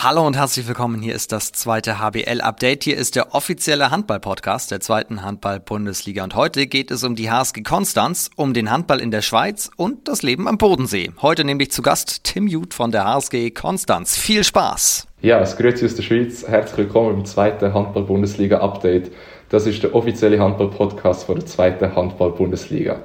Hallo und herzlich willkommen. Hier ist das zweite HBL-Update. Hier ist der offizielle Handball-Podcast der zweiten Handball-Bundesliga. Und heute geht es um die HSG Konstanz, um den Handball in der Schweiz und das Leben am Bodensee. Heute nämlich zu Gast Tim Jud von der HSG Konstanz. Viel Spaß! Ja, es grüßt aus der Schweiz. Herzlich willkommen im zweiten Handball-Bundesliga-Update. Das ist der offizielle Handball-Podcast von der zweiten Handball-Bundesliga.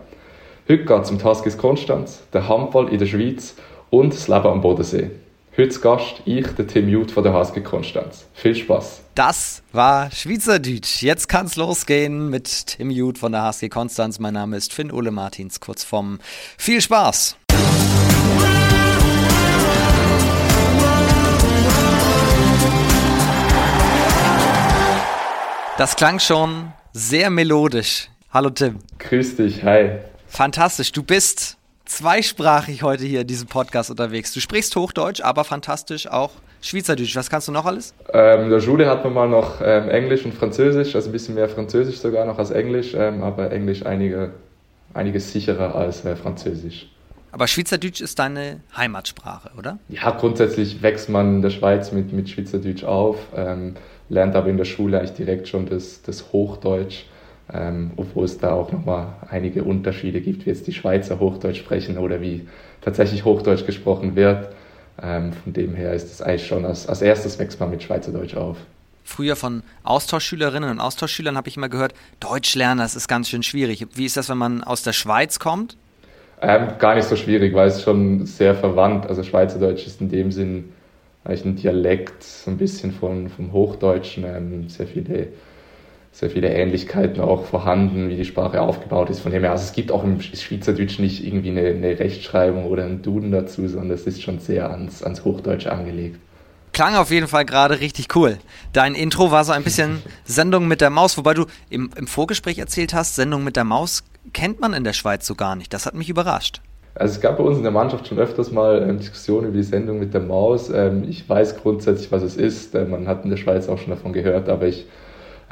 Heute geht es um die HSG Konstanz, der Handball in der Schweiz und das Leben am Bodensee. Heute Gast ich, der Tim Jud von der HSG Konstanz. Viel Spaß. Das war Schweizerdeutsch. Jetzt kann es losgehen mit Tim Jud von der HSG Konstanz. Mein Name ist Finn Ole Martins, kurz vom Viel Spaß. Das klang schon sehr melodisch. Hallo Tim. Grüß dich, hi. Fantastisch. Du bist zweisprachig heute hier in diesem Podcast unterwegs. Du sprichst Hochdeutsch, aber fantastisch auch Schweizerdeutsch. Was kannst du noch alles? Ähm, in der Schule hat man mal noch ähm, Englisch und Französisch, also ein bisschen mehr Französisch sogar noch als Englisch, ähm, aber Englisch einige, einiges sicherer als äh, Französisch. Aber Schweizerdeutsch ist deine Heimatsprache, oder? Ja, grundsätzlich wächst man in der Schweiz mit, mit Schweizerdeutsch auf, ähm, lernt aber in der Schule eigentlich direkt schon das, das Hochdeutsch ähm, obwohl es da auch nochmal einige Unterschiede gibt, wie jetzt die Schweizer Hochdeutsch sprechen oder wie tatsächlich Hochdeutsch gesprochen wird. Ähm, von dem her ist es eigentlich schon als, als erstes wächst man mit Schweizerdeutsch auf. Früher von Austauschschülerinnen und Austauschschülern habe ich immer gehört, Deutsch lernen, das ist ganz schön schwierig. Wie ist das, wenn man aus der Schweiz kommt? Ähm, gar nicht so schwierig, weil es schon sehr verwandt. Also Schweizerdeutsch ist in dem Sinn eigentlich ein Dialekt, so ein bisschen von, vom Hochdeutschen, ähm, sehr viele sehr viele Ähnlichkeiten auch vorhanden, wie die Sprache aufgebaut ist. Von dem her, also es gibt auch im Schweizerdeutsch nicht irgendwie eine, eine Rechtschreibung oder einen Duden dazu, sondern es ist schon sehr ans, ans Hochdeutsche angelegt. Klang auf jeden Fall gerade richtig cool. Dein Intro war so ein bisschen Sendung mit der Maus, wobei du im, im Vorgespräch erzählt hast, Sendung mit der Maus kennt man in der Schweiz so gar nicht. Das hat mich überrascht. Also es gab bei uns in der Mannschaft schon öfters mal ähm, Diskussionen über die Sendung mit der Maus. Ähm, ich weiß grundsätzlich, was es ist. Äh, man hat in der Schweiz auch schon davon gehört, aber ich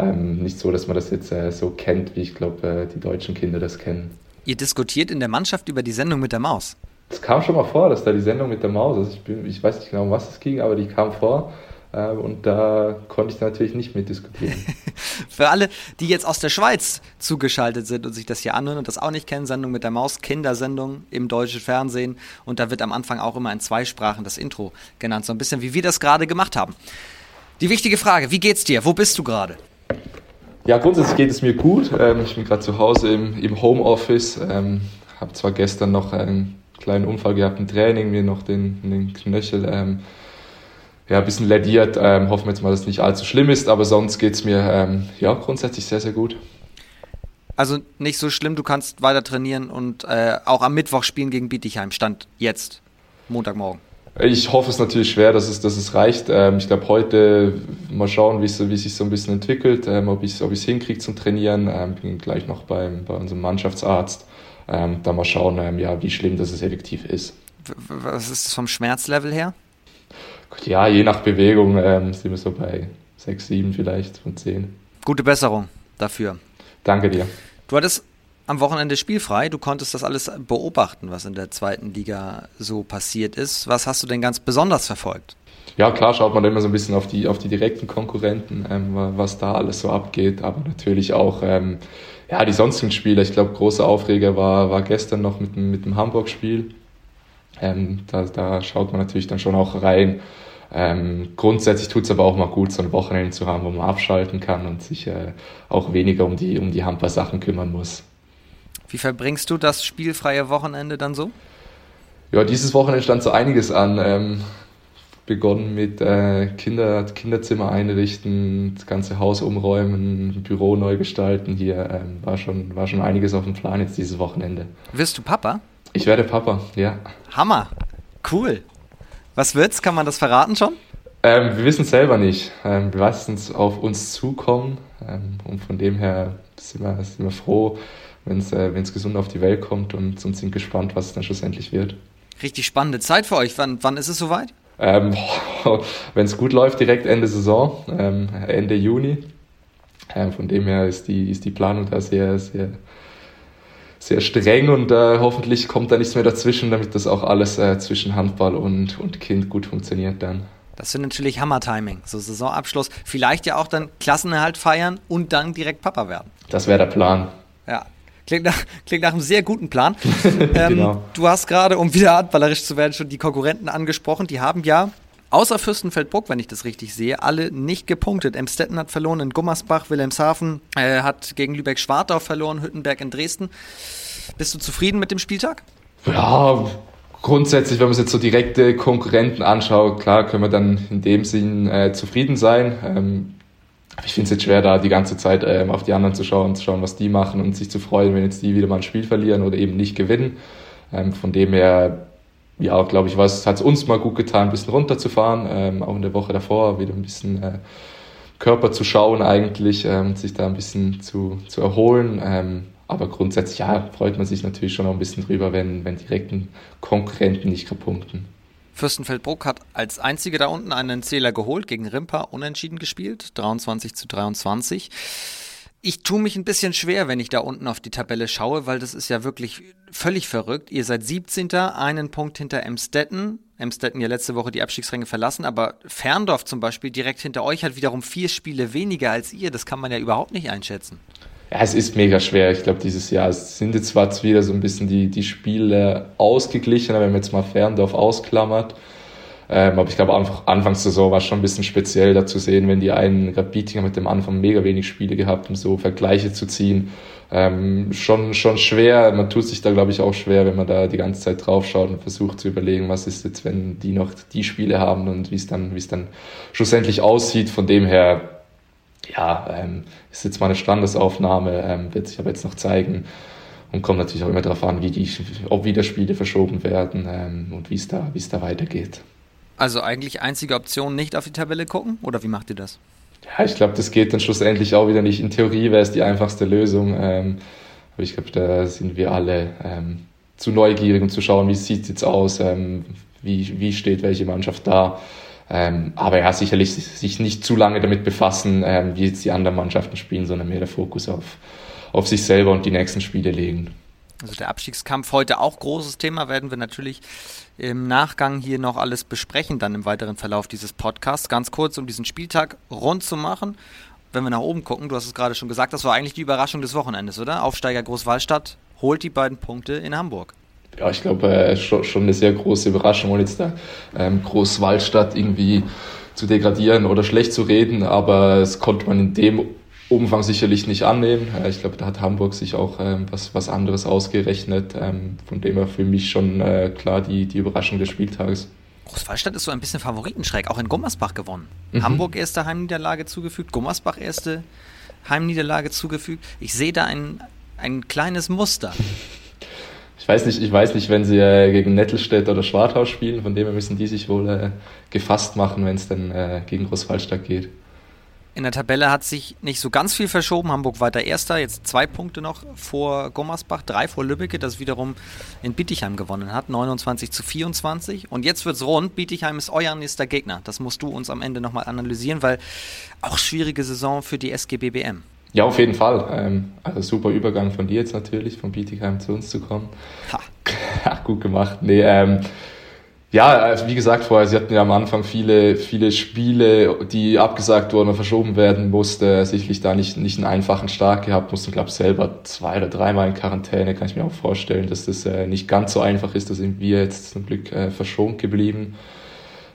ähm, nicht so, dass man das jetzt äh, so kennt, wie ich glaube, äh, die deutschen Kinder das kennen. Ihr diskutiert in der Mannschaft über die Sendung mit der Maus? Es kam schon mal vor, dass da die Sendung mit der Maus, also ich, bin, ich weiß nicht genau, um was es ging, aber die kam vor. Äh, und da konnte ich natürlich nicht mitdiskutieren. Für alle, die jetzt aus der Schweiz zugeschaltet sind und sich das hier anhören und das auch nicht kennen, Sendung mit der Maus, Kindersendung im deutschen Fernsehen. Und da wird am Anfang auch immer in zwei Sprachen das Intro genannt, so ein bisschen wie wir das gerade gemacht haben. Die wichtige Frage, wie geht's dir? Wo bist du gerade? Ja, grundsätzlich geht es mir gut. Ähm, ich bin gerade zu Hause im, im Homeoffice. Ähm, habe zwar gestern noch einen kleinen Unfall gehabt im Training, mir noch den, den Knöchel ähm, ja, ein bisschen lediert. Ähm, hoffen wir jetzt mal, dass es nicht allzu schlimm ist, aber sonst geht es mir ähm, ja, grundsätzlich sehr, sehr gut. Also nicht so schlimm, du kannst weiter trainieren und äh, auch am Mittwoch spielen gegen Bietigheim. Stand jetzt, Montagmorgen. Ich hoffe es natürlich schwer, dass es, dass es reicht. Ähm, ich glaube, heute mal schauen, wie es, sich so ein bisschen entwickelt, ähm, ob ich es ob hinkriege zum Trainieren. Ähm, bin gleich noch beim, bei unserem Mannschaftsarzt. Ähm, da mal schauen, ähm, ja, wie schlimm das es effektiv ist. Was ist vom Schmerzlevel her? Ja, je nach Bewegung ähm, sind wir so bei 6, 7 vielleicht von 10. Gute Besserung dafür. Danke dir. Du hattest am Wochenende spielfrei. Du konntest das alles beobachten, was in der zweiten Liga so passiert ist. Was hast du denn ganz besonders verfolgt? Ja, klar schaut man immer so ein bisschen auf die, auf die direkten Konkurrenten, ähm, was da alles so abgeht, aber natürlich auch ähm, ja, die sonstigen Spiele. Ich glaube, großer Aufreger war, war gestern noch mit, mit dem Hamburg-Spiel. Ähm, da, da schaut man natürlich dann schon auch rein. Ähm, grundsätzlich tut es aber auch mal gut, so ein Wochenende zu haben, wo man abschalten kann und sich äh, auch weniger um die, um die Handball-Sachen kümmern muss. Wie verbringst du das spielfreie Wochenende dann so? Ja, dieses Wochenende stand so einiges an. Ähm, begonnen mit äh, Kinder, Kinderzimmer einrichten, das ganze Haus umräumen, Büro neu gestalten. Hier ähm, war, schon, war schon einiges auf dem Plan jetzt dieses Wochenende. Wirst du Papa? Ich werde Papa, ja. Hammer, cool. Was wird's? Kann man das verraten schon? Ähm, wir wissen es selber nicht. Ähm, wir lassen es auf uns zukommen ähm, und von dem her sind wir, sind wir froh, wenn es äh, gesund auf die Welt kommt und, und sind gespannt, was es dann schlussendlich wird. Richtig spannende Zeit für euch. Wann, wann ist es soweit? Ähm, wenn es gut läuft, direkt Ende Saison, ähm, Ende Juni. Ähm, von dem her ist die, ist die Planung da sehr, sehr, sehr streng und äh, hoffentlich kommt da nichts mehr dazwischen, damit das auch alles äh, zwischen Handball und, und Kind gut funktioniert dann. Das wäre natürlich Hammer-Timing. So Saisonabschluss. Vielleicht ja auch dann Klassenerhalt feiern und dann direkt Papa werden. Das wäre der Plan. Ja. Klingt nach, klingt nach einem sehr guten Plan. ähm, genau. Du hast gerade, um wieder handballerisch zu werden, schon die Konkurrenten angesprochen. Die haben ja außer Fürstenfeldbruck, wenn ich das richtig sehe, alle nicht gepunktet. Emstetten hat verloren in Gummersbach, Wilhelmshaven äh, hat gegen Lübeck-Schwartau verloren, Hüttenberg in Dresden. Bist du zufrieden mit dem Spieltag? Ja, grundsätzlich, wenn man sich jetzt so direkte Konkurrenten anschaut, klar können wir dann in dem Sinn äh, zufrieden sein. Ähm, ich finde es jetzt schwer, da die ganze Zeit ähm, auf die anderen zu schauen, zu schauen, was die machen und sich zu freuen, wenn jetzt die wieder mal ein Spiel verlieren oder eben nicht gewinnen. Ähm, von dem her ja, glaube ich, hat es uns mal gut getan, ein bisschen runterzufahren, ähm, auch in der Woche davor wieder ein bisschen äh, Körper zu schauen eigentlich, ähm, sich da ein bisschen zu, zu erholen. Ähm, aber grundsätzlich, ja, freut man sich natürlich schon auch ein bisschen drüber, wenn, wenn direkten Konkurrenten nicht punkten. Fürstenfeldbruck hat als einzige da unten einen Zähler geholt, gegen Rimper unentschieden gespielt, 23 zu 23. Ich tue mich ein bisschen schwer, wenn ich da unten auf die Tabelle schaue, weil das ist ja wirklich völlig verrückt. Ihr seid 17. einen Punkt hinter Emstetten. Emstetten ja letzte Woche die Abstiegsränge verlassen, aber Ferndorf zum Beispiel direkt hinter euch hat wiederum vier Spiele weniger als ihr. Das kann man ja überhaupt nicht einschätzen. Ja, es ist mega schwer. Ich glaube, dieses Jahr sind jetzt zwar wieder so ein bisschen die, die Spiele ausgeglichen, wenn man jetzt mal Ferndorf ausklammert. Ähm, aber ich glaube, einfach war schon ein bisschen speziell da zu sehen, wenn die einen, gerade mit dem Anfang mega wenig Spiele gehabt, um so Vergleiche zu ziehen. Ähm, schon, schon schwer, man tut sich da, glaube ich, auch schwer, wenn man da die ganze Zeit drauf schaut und versucht zu überlegen, was ist jetzt, wenn die noch die Spiele haben und wie es dann, wie es dann schlussendlich aussieht. Von dem her, ja, ähm, ist jetzt mal eine Standesaufnahme, ähm, wird sich aber jetzt noch zeigen und kommt natürlich auch immer darauf an, wie die, ob wieder Spiele verschoben werden ähm, und wie es da, wie es da weitergeht. Also eigentlich einzige Option nicht auf die Tabelle gucken oder wie macht ihr das? Ja, ich glaube, das geht dann schlussendlich auch wieder nicht. In Theorie wäre es die einfachste Lösung. Ähm, aber ich glaube, da sind wir alle ähm, zu neugierig, um zu schauen, wie sieht es jetzt aus, ähm, wie, wie steht welche Mannschaft da. Ähm, aber ja, sicherlich sich nicht zu lange damit befassen, ähm, wie jetzt die anderen Mannschaften spielen, sondern mehr der Fokus auf, auf sich selber und die nächsten Spiele legen. Also der Abstiegskampf heute auch großes Thema, werden wir natürlich im Nachgang hier noch alles besprechen, dann im weiteren Verlauf dieses Podcasts. Ganz kurz, um diesen Spieltag rund zu machen. Wenn wir nach oben gucken, du hast es gerade schon gesagt, das war eigentlich die Überraschung des Wochenendes, oder? Aufsteiger Großwallstadt holt die beiden Punkte in Hamburg. Ja, ich glaube, äh, schon, schon eine sehr große Überraschung, ohne jetzt da ähm, Großwallstadt irgendwie zu degradieren oder schlecht zu reden, aber es konnte man in dem Umfang sicherlich nicht annehmen. Ich glaube, da hat Hamburg sich auch ähm, was, was anderes ausgerechnet. Ähm, von dem her für mich schon äh, klar die, die Überraschung des Spieltages. Großwallstadt ist so ein bisschen Favoritenschreck, auch in Gummersbach gewonnen. Mhm. Hamburg erste Heimniederlage zugefügt, Gummersbach erste Heimniederlage zugefügt. Ich sehe da ein, ein kleines Muster. Ich weiß nicht, ich weiß nicht, wenn sie äh, gegen Nettelstedt oder Schwartau spielen, von dem her müssen die sich wohl äh, gefasst machen, wenn es dann äh, gegen Großwallstadt geht. In der Tabelle hat sich nicht so ganz viel verschoben. Hamburg weiter Erster, jetzt zwei Punkte noch vor Gommersbach, drei vor Lübbecke, das wiederum in Bietigheim gewonnen hat, 29 zu 24. Und jetzt wird's rund. Bietigheim ist euer nächster Gegner. Das musst du uns am Ende nochmal analysieren, weil auch schwierige Saison für die SGBBM. Ja, auf jeden Fall. Ähm, also super Übergang von dir jetzt natürlich, von Bietigheim zu uns zu kommen. Ha. Gut gemacht. Nee, ähm, ja, also wie gesagt vorher, sie hatten ja am Anfang viele, viele Spiele, die abgesagt wurden und verschoben werden musste. Sicherlich da nicht, nicht einen einfachen Start gehabt, mussten, glaube ich, selber zwei oder dreimal in Quarantäne. Kann ich mir auch vorstellen, dass das äh, nicht ganz so einfach ist. Da sind wir jetzt zum Glück äh, verschont geblieben.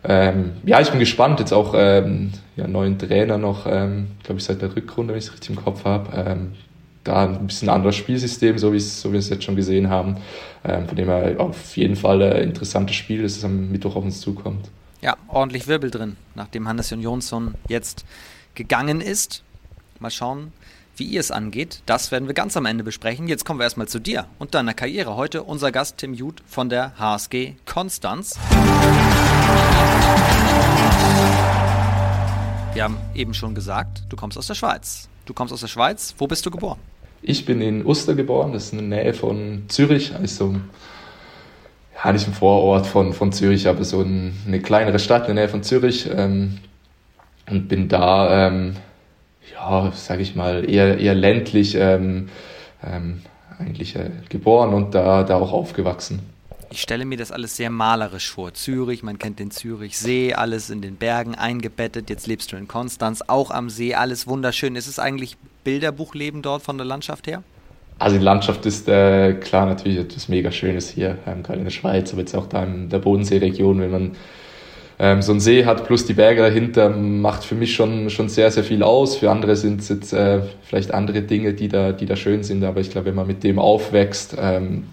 Ähm, ja, ich bin gespannt. Jetzt auch ähm, ja, neuen Trainer noch, ähm, glaube ich, seit der Rückrunde, wenn ich es richtig im Kopf habe. Ähm, da ein bisschen anderes Spielsystem, so wie, so wie wir es jetzt schon gesehen haben. Ähm, von dem her auf jeden Fall ein interessantes Spiel, das am Mittwoch auf uns zukommt. Ja, ordentlich Wirbel drin, nachdem Hannes Jonsson jetzt gegangen ist. Mal schauen, wie ihr es angeht. Das werden wir ganz am Ende besprechen. Jetzt kommen wir erstmal zu dir und deiner Karriere. Heute unser Gast Tim Jud von der HSG Konstanz. Wir haben eben schon gesagt, du kommst aus der Schweiz. Du kommst aus der Schweiz. Wo bist du geboren? Ich bin in Uster geboren, das ist in der Nähe von Zürich, also ja, nicht im Vorort von, von Zürich, aber so ein, eine kleinere Stadt in der Nähe von Zürich ähm, und bin da, ähm, ja, sage ich mal, eher, eher ländlich ähm, ähm, eigentlich äh, geboren und da, da auch aufgewachsen. Ich stelle mir das alles sehr malerisch vor. Zürich, man kennt den Zürichsee, alles in den Bergen eingebettet. Jetzt lebst du in Konstanz, auch am See, alles wunderschön. Ist es eigentlich Bilderbuchleben dort von der Landschaft her? Also die Landschaft ist äh, klar natürlich etwas mega Schönes hier, ähm, gerade in der Schweiz, aber jetzt auch da in der Bodenseeregion, wenn man ähm, so einen See hat plus die Berge dahinter, macht für mich schon, schon sehr, sehr viel aus. Für andere sind es jetzt äh, vielleicht andere Dinge, die da, die da schön sind, aber ich glaube, wenn man mit dem aufwächst, ähm,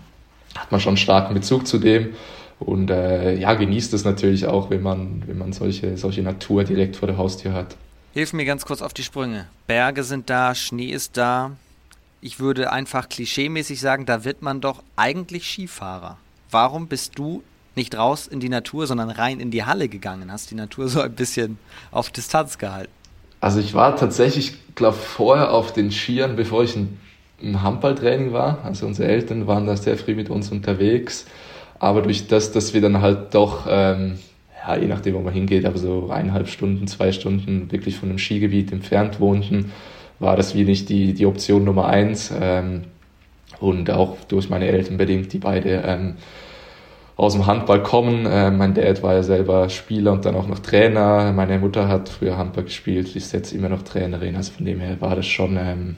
hat man schon einen starken Bezug zu dem und äh, ja, genießt es natürlich auch, wenn man, wenn man solche, solche Natur direkt vor der Haustür hat. Hilf mir ganz kurz auf die Sprünge. Berge sind da, Schnee ist da, ich würde einfach klischeemäßig sagen, da wird man doch eigentlich Skifahrer. Warum bist du nicht raus in die Natur, sondern rein in die Halle gegangen? Hast die Natur so ein bisschen auf Distanz gehalten? Also ich war tatsächlich, glaube vorher auf den Skiern, bevor ich ein, ein Handballtraining war. Also unsere Eltern waren da sehr früh mit uns unterwegs. Aber durch das, dass wir dann halt doch, ähm, ja, je nachdem, wo man hingeht, aber so eineinhalb Stunden, zwei Stunden wirklich von einem Skigebiet entfernt wohnten, war das wie nicht die, die Option Nummer eins. Ähm, und auch durch meine Eltern bedingt, die beide ähm, aus dem Handball kommen. Äh, mein Dad war ja selber Spieler und dann auch noch Trainer. Meine Mutter hat früher Handball gespielt, ist jetzt immer noch Trainerin. Also von dem her war das schon ähm,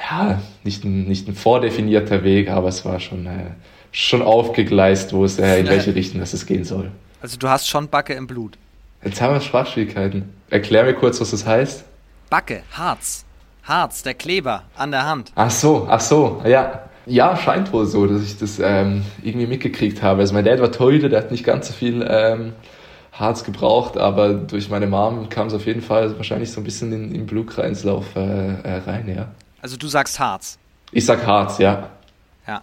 ja, nicht ein, nicht ein vordefinierter Weg, aber es war schon, äh, schon aufgegleist, wo es, äh, in welche Richtung das es gehen soll. Also du hast schon Backe im Blut. Jetzt haben wir Sprachschwierigkeiten. Erklär mir kurz, was das heißt. Backe, Harz. Harz, der Kleber an der Hand. Ach so, ach so, ja. Ja, scheint wohl so, dass ich das ähm, irgendwie mitgekriegt habe. Also mein Dad war Torhüter, der hat nicht ganz so viel ähm, Harz gebraucht, aber durch meine Mom kam es auf jeden Fall wahrscheinlich so ein bisschen in, in Blutkreislauf äh, äh, rein, ja. Also du sagst Harz? Ich sag Harz, ja. Ja.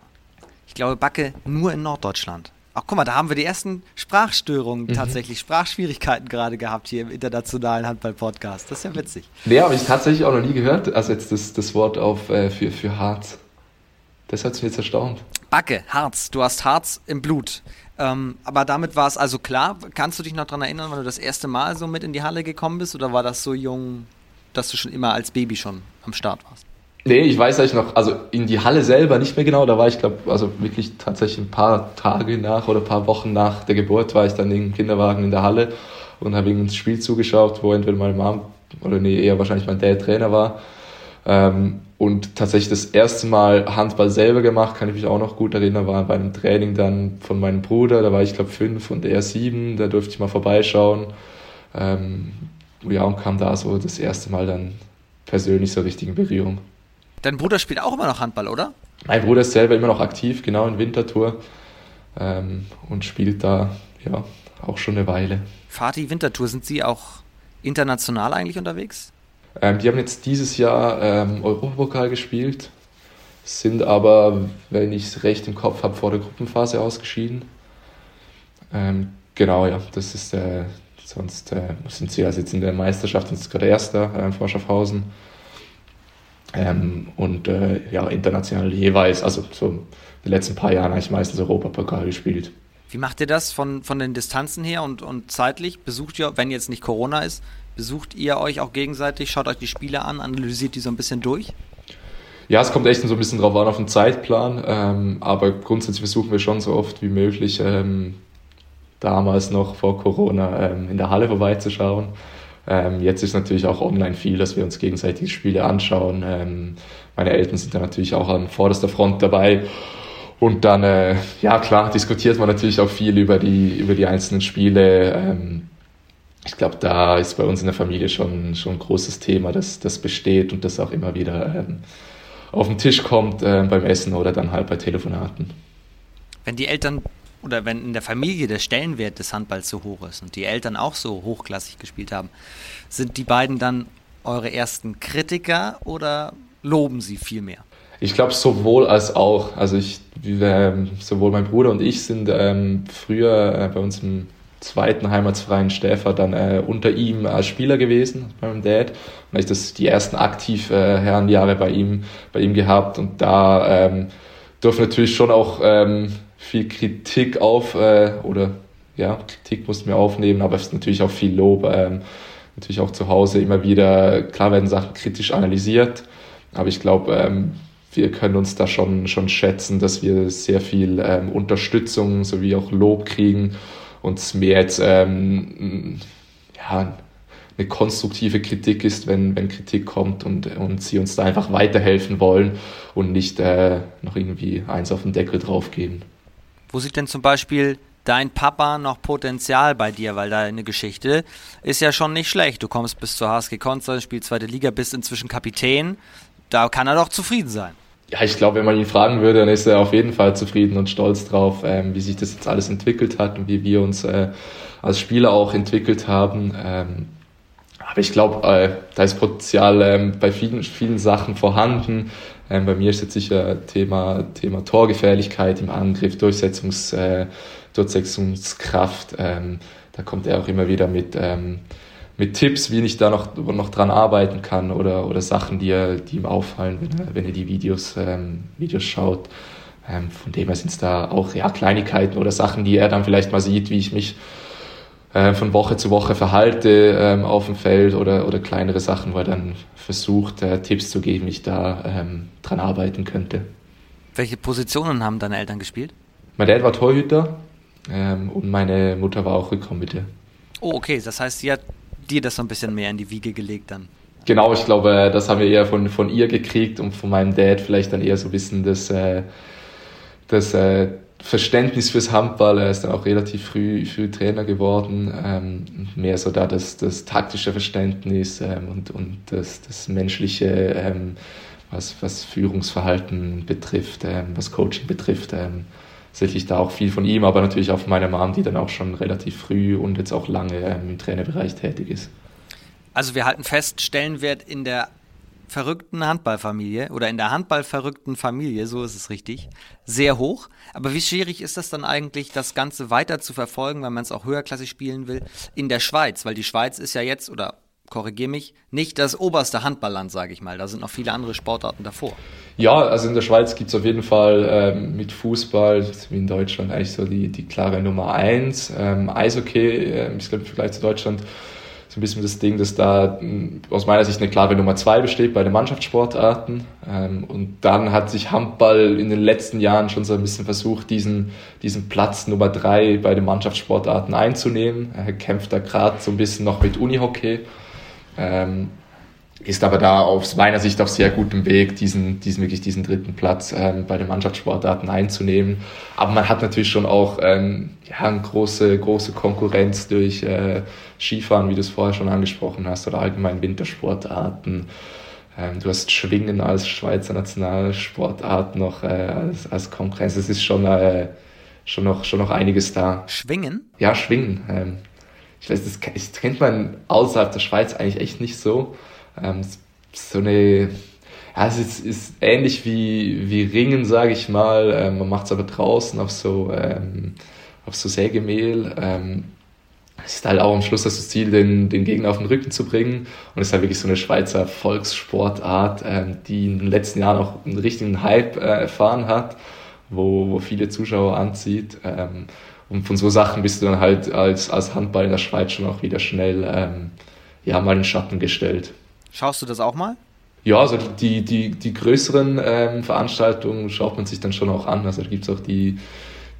Ich glaube Backe nur in Norddeutschland. Ach, guck mal, da haben wir die ersten Sprachstörungen mhm. tatsächlich, Sprachschwierigkeiten gerade gehabt hier im internationalen Handball-Podcast. Das ist ja witzig. Ja, habe ich tatsächlich auch noch nie gehört, also jetzt das, das Wort auf, äh, für, für Harz. Das hat mich jetzt erstaunt. Backe, Harz, du hast Harz im Blut. Ähm, aber damit war es also klar. Kannst du dich noch daran erinnern, wann du das erste Mal so mit in die Halle gekommen bist? Oder war das so jung, dass du schon immer als Baby schon am Start warst? Nee, ich weiß eigentlich noch, also in die Halle selber nicht mehr genau, da war ich glaube, also wirklich tatsächlich ein paar Tage nach oder ein paar Wochen nach der Geburt war ich dann im Kinderwagen in der Halle und habe ins Spiel zugeschaut, wo entweder meine Mom oder nee, eher wahrscheinlich mein Dad Trainer war. Ähm, und tatsächlich das erste Mal Handball selber gemacht, kann ich mich auch noch gut erinnern, war bei einem Training dann von meinem Bruder, da war ich glaube fünf und er sieben, da durfte ich mal vorbeischauen. Ähm, ja, und kam da so das erste Mal dann persönlich so richtig in Berührung. Dein Bruder spielt auch immer noch Handball, oder? Mein Bruder ist selber immer noch aktiv, genau in Winterthur ähm, und spielt da ja auch schon eine Weile. Fatih Winterthur, sind Sie auch international eigentlich unterwegs? Ähm, die haben jetzt dieses Jahr ähm, Europapokal gespielt, sind aber, wenn ich es recht im Kopf habe, vor der Gruppenphase ausgeschieden. Ähm, genau, ja, das ist äh, sonst äh, sind sie also jetzt in der Meisterschaft, ist gerade Erster äh, vor Schaffhausen ähm, und äh, ja, international jeweils, also so in den letzten paar Jahren habe ich meistens Europapokal gespielt. Wie macht ihr das von, von den Distanzen her und, und zeitlich? Besucht ihr, wenn jetzt nicht Corona ist, besucht ihr euch auch gegenseitig, schaut euch die Spiele an, analysiert die so ein bisschen durch? Ja, es kommt echt so ein bisschen drauf an auf den Zeitplan, ähm, aber grundsätzlich versuchen wir schon so oft wie möglich, ähm, damals noch vor Corona ähm, in der Halle vorbeizuschauen. Ähm, jetzt ist natürlich auch online viel, dass wir uns gegenseitig Spiele anschauen. Ähm, meine Eltern sind da natürlich auch an vorderster Front dabei. Und dann, äh, ja klar, diskutiert man natürlich auch viel über die, über die einzelnen Spiele. Ähm, ich glaube, da ist bei uns in der Familie schon, schon ein großes Thema, das, das besteht und das auch immer wieder ähm, auf den Tisch kommt äh, beim Essen oder dann halt bei Telefonaten. Wenn die Eltern oder wenn in der Familie der Stellenwert des Handballs so hoch ist und die Eltern auch so hochklassig gespielt haben, sind die beiden dann eure ersten Kritiker oder loben sie viel mehr? Ich glaube sowohl als auch. Also ich, äh, sowohl mein Bruder und ich sind ähm, früher äh, bei uns im zweiten Heimatsfreien Stäfer dann äh, unter ihm als Spieler gewesen, bei meinem Dad. Und ich das die ersten aktiv äh, Herrenjahre bei ihm, bei ihm gehabt und da ähm, durfte natürlich schon auch ähm, viel Kritik auf, äh, oder ja, Kritik mussten wir aufnehmen, aber es ist natürlich auch viel Lob. Ähm, natürlich auch zu Hause immer wieder, klar werden Sachen kritisch analysiert, aber ich glaube, ähm, wir können uns da schon, schon schätzen, dass wir sehr viel ähm, Unterstützung sowie auch Lob kriegen und es mehr jetzt ähm, ja, eine konstruktive Kritik ist, wenn, wenn Kritik kommt und, und sie uns da einfach weiterhelfen wollen und nicht äh, noch irgendwie eins auf den Deckel draufgeben. Wo sieht denn zum Beispiel dein Papa noch Potenzial bei dir, weil deine Geschichte ist ja schon nicht schlecht. Du kommst bis zur HSG Konstanz, spielst zweite Liga, bist inzwischen Kapitän. Da kann er doch zufrieden sein. Ja, ich glaube, wenn man ihn fragen würde, dann ist er auf jeden Fall zufrieden und stolz drauf, ähm, wie sich das jetzt alles entwickelt hat und wie wir uns äh, als Spieler auch entwickelt haben. Ähm, aber ich glaube, äh, da ist Potenzial ähm, bei vielen, vielen Sachen vorhanden. Ähm, bei mir ist jetzt sicher Thema, Thema Torgefährlichkeit im Angriff, Durchsetzungs, äh, Durchsetzungskraft. Ähm, da kommt er auch immer wieder mit, ähm, mit Tipps, wie ich da noch, noch dran arbeiten kann oder, oder Sachen, die, er, die ihm auffallen, wenn er, wenn er die Videos, ähm, Videos schaut. Ähm, von dem her sind es da auch ja, Kleinigkeiten oder Sachen, die er dann vielleicht mal sieht, wie ich mich äh, von Woche zu Woche verhalte ähm, auf dem Feld oder, oder kleinere Sachen, wo er dann versucht, äh, Tipps zu geben, wie ich da ähm, dran arbeiten könnte. Welche Positionen haben deine Eltern gespielt? Mein Dad war Torhüter ähm, und meine Mutter war auch Rückraummitte. Oh, okay. Das heißt, sie hat dir das so ein bisschen mehr in die Wiege gelegt dann. Genau, ich glaube, das haben wir eher von, von ihr gekriegt und von meinem Dad vielleicht dann eher so ein bisschen das, äh, das äh, Verständnis fürs Handball. Er ist dann auch relativ früh, früh Trainer geworden. Ähm, mehr so da das, das taktische Verständnis ähm, und, und das, das menschliche, ähm, was, was Führungsverhalten betrifft, ähm, was Coaching betrifft. Ähm, sicherlich da auch viel von ihm, aber natürlich auch von meiner Mom, die dann auch schon relativ früh und jetzt auch lange ähm, im Trainerbereich tätig ist. Also wir halten fest, Stellenwert in der verrückten Handballfamilie oder in der Handballverrückten Familie, so ist es richtig, sehr hoch. Aber wie schwierig ist das dann eigentlich, das Ganze weiter zu verfolgen, wenn man es auch höherklassig spielen will, in der Schweiz? Weil die Schweiz ist ja jetzt, oder korrigiere mich, nicht das oberste Handballland, sage ich mal. Da sind noch viele andere Sportarten davor. Ja, also in der Schweiz gibt es auf jeden Fall ähm, mit Fußball, wie in Deutschland eigentlich so die, die klare Nummer eins. Ähm, Eishockey, äh, ich glaube im Vergleich zu Deutschland ein bisschen das Ding, dass da hm, aus meiner Sicht eine klare Nummer zwei besteht bei den Mannschaftssportarten. Ähm, und dann hat sich Handball in den letzten Jahren schon so ein bisschen versucht, diesen, diesen Platz Nummer drei bei den Mannschaftssportarten einzunehmen. Er kämpft da gerade so ein bisschen noch mit Unihockey. Ist aber da aus meiner Sicht auf sehr gutem Weg, diesen, diesen wirklich diesen dritten Platz ähm, bei den Mannschaftssportarten einzunehmen. Aber man hat natürlich schon auch ähm, ja, eine große, große Konkurrenz durch äh, Skifahren, wie du es vorher schon angesprochen hast, oder allgemein Wintersportarten. Ähm, du hast Schwingen als Schweizer Nationalsportart noch äh, als, als Konkurrenz. Es ist schon, äh, schon, noch, schon noch einiges da. Schwingen? Ja, Schwingen. Ähm, ich weiß, das, das kennt man außerhalb der Schweiz eigentlich echt nicht so. Ähm, so eine, ja, es ist, ist ähnlich wie, wie Ringen, sage ich mal. Ähm, man macht es aber draußen auf so, ähm, auf so Sägemehl. Ähm, es ist halt auch am Schluss das Ziel, den, den Gegner auf den Rücken zu bringen. Und es ist halt wirklich so eine Schweizer Volkssportart, ähm, die in den letzten Jahren auch einen richtigen Hype äh, erfahren hat, wo, wo viele Zuschauer anzieht. Ähm, und von so Sachen bist du dann halt als, als Handball in der Schweiz schon auch wieder schnell ähm, ja, mal in Schatten gestellt. Schaust du das auch mal? Ja, also die, die, die größeren ähm, Veranstaltungen schaut man sich dann schon auch an. Also da gibt es auch die,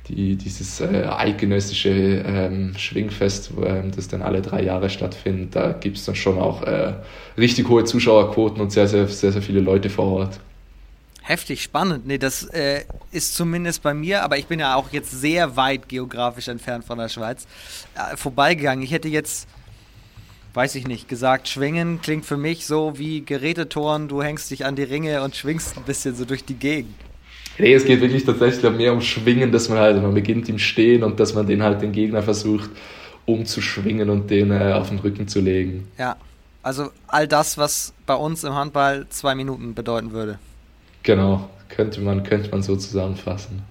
die, dieses äh, eidgenössische ähm, Schwingfest, wo, ähm, das dann alle drei Jahre stattfindet. Da gibt es dann schon auch äh, richtig hohe Zuschauerquoten und sehr, sehr, sehr, sehr viele Leute vor Ort. Heftig spannend. Nee, das äh, ist zumindest bei mir, aber ich bin ja auch jetzt sehr weit geografisch entfernt von der Schweiz, äh, vorbeigegangen. Ich hätte jetzt weiß ich nicht, gesagt, schwingen klingt für mich so wie Gerätetoren, du hängst dich an die Ringe und schwingst ein bisschen so durch die Gegend. Nee, es geht wirklich tatsächlich mehr um Schwingen, dass man halt, man beginnt im Stehen und dass man den halt den Gegner versucht umzuschwingen und den äh, auf den Rücken zu legen. Ja, also all das, was bei uns im Handball zwei Minuten bedeuten würde. Genau, könnte man, könnte man so zusammenfassen.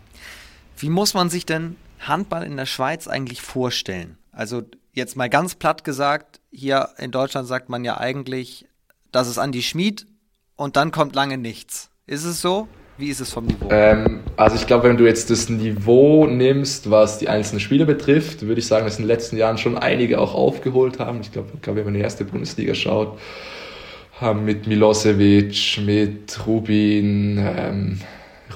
Wie muss man sich denn Handball in der Schweiz eigentlich vorstellen? Also jetzt mal ganz platt gesagt, hier in Deutschland sagt man ja eigentlich, das ist Andi Schmid und dann kommt lange nichts. Ist es so? Wie ist es vom Niveau? Ähm, also ich glaube, wenn du jetzt das Niveau nimmst, was die einzelnen Spieler betrifft, würde ich sagen, dass in den letzten Jahren schon einige auch aufgeholt haben. Ich glaube, glaub, wenn man in die erste Bundesliga schaut, haben mit Milosevic, mit Rubin, ähm,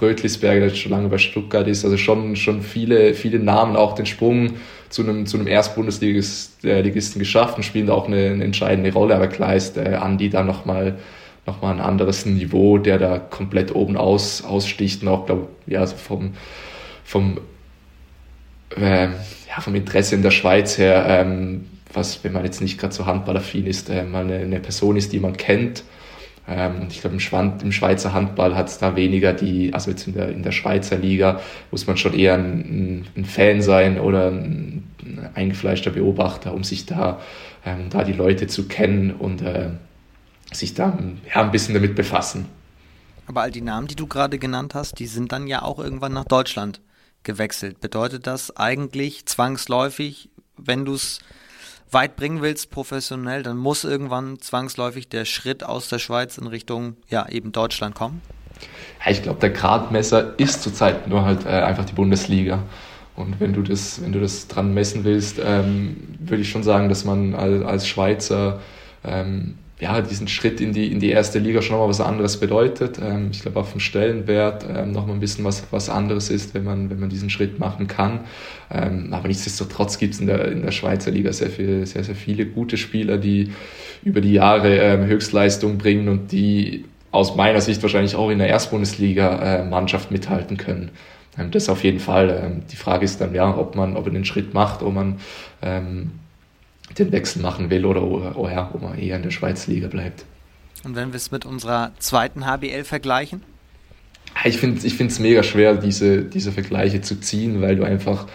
Rötlisberger, der schon lange bei Stuttgart ist, also schon, schon viele, viele Namen auch den Sprung zu einem, zu einem Erstbundesligisten geschafft und spielen da auch eine, eine entscheidende Rolle. Aber klar ist äh, Andi da nochmal noch mal ein anderes Niveau, der da komplett oben aus, aussticht und auch, glaube ja, so vom, vom, äh, ja, vom Interesse in der Schweiz her, ähm, was, wenn man jetzt nicht gerade so handballaffin ist, äh, mal eine, eine Person ist, die man kennt ähm, ich glaube, im, im, Schweizer Handball hat es da weniger die, also jetzt in der, in der Schweizer Liga muss man schon eher ein, ein Fan sein oder ein, eingefleischter Beobachter, um sich da, ähm, da die Leute zu kennen und äh, sich da ja, ein bisschen damit befassen. Aber all die Namen, die du gerade genannt hast, die sind dann ja auch irgendwann nach Deutschland gewechselt. Bedeutet das eigentlich zwangsläufig, wenn du es weit bringen willst, professionell, dann muss irgendwann zwangsläufig der Schritt aus der Schweiz in Richtung, ja, eben Deutschland kommen? Ja, ich glaube, der Gradmesser ist zurzeit nur halt äh, einfach die Bundesliga. Und wenn du das, wenn du das dran messen willst, ähm, würde ich schon sagen, dass man als, als Schweizer ähm, ja, diesen Schritt in die, in die erste Liga schon nochmal was anderes bedeutet. Ähm, ich glaube, auf dem Stellenwert ähm, nochmal ein bisschen was, was anderes ist, wenn man, wenn man diesen Schritt machen kann. Ähm, aber nichtsdestotrotz gibt es in der, in der Schweizer Liga sehr, viel, sehr, sehr viele gute Spieler, die über die Jahre ähm, Höchstleistung bringen und die aus meiner Sicht wahrscheinlich auch in der Erstbundesliga-Mannschaft äh, mithalten können. Ähm, das auf jeden Fall. Ähm, die Frage ist dann ja, ob man, ob man den Schritt macht, ob man ähm, den Wechsel machen will oder, oder ja, ob man eher in der Schweiz Liga bleibt. Und wenn wir es mit unserer zweiten HBL vergleichen? Ich finde es mega schwer, diese, diese Vergleiche zu ziehen, weil du einfach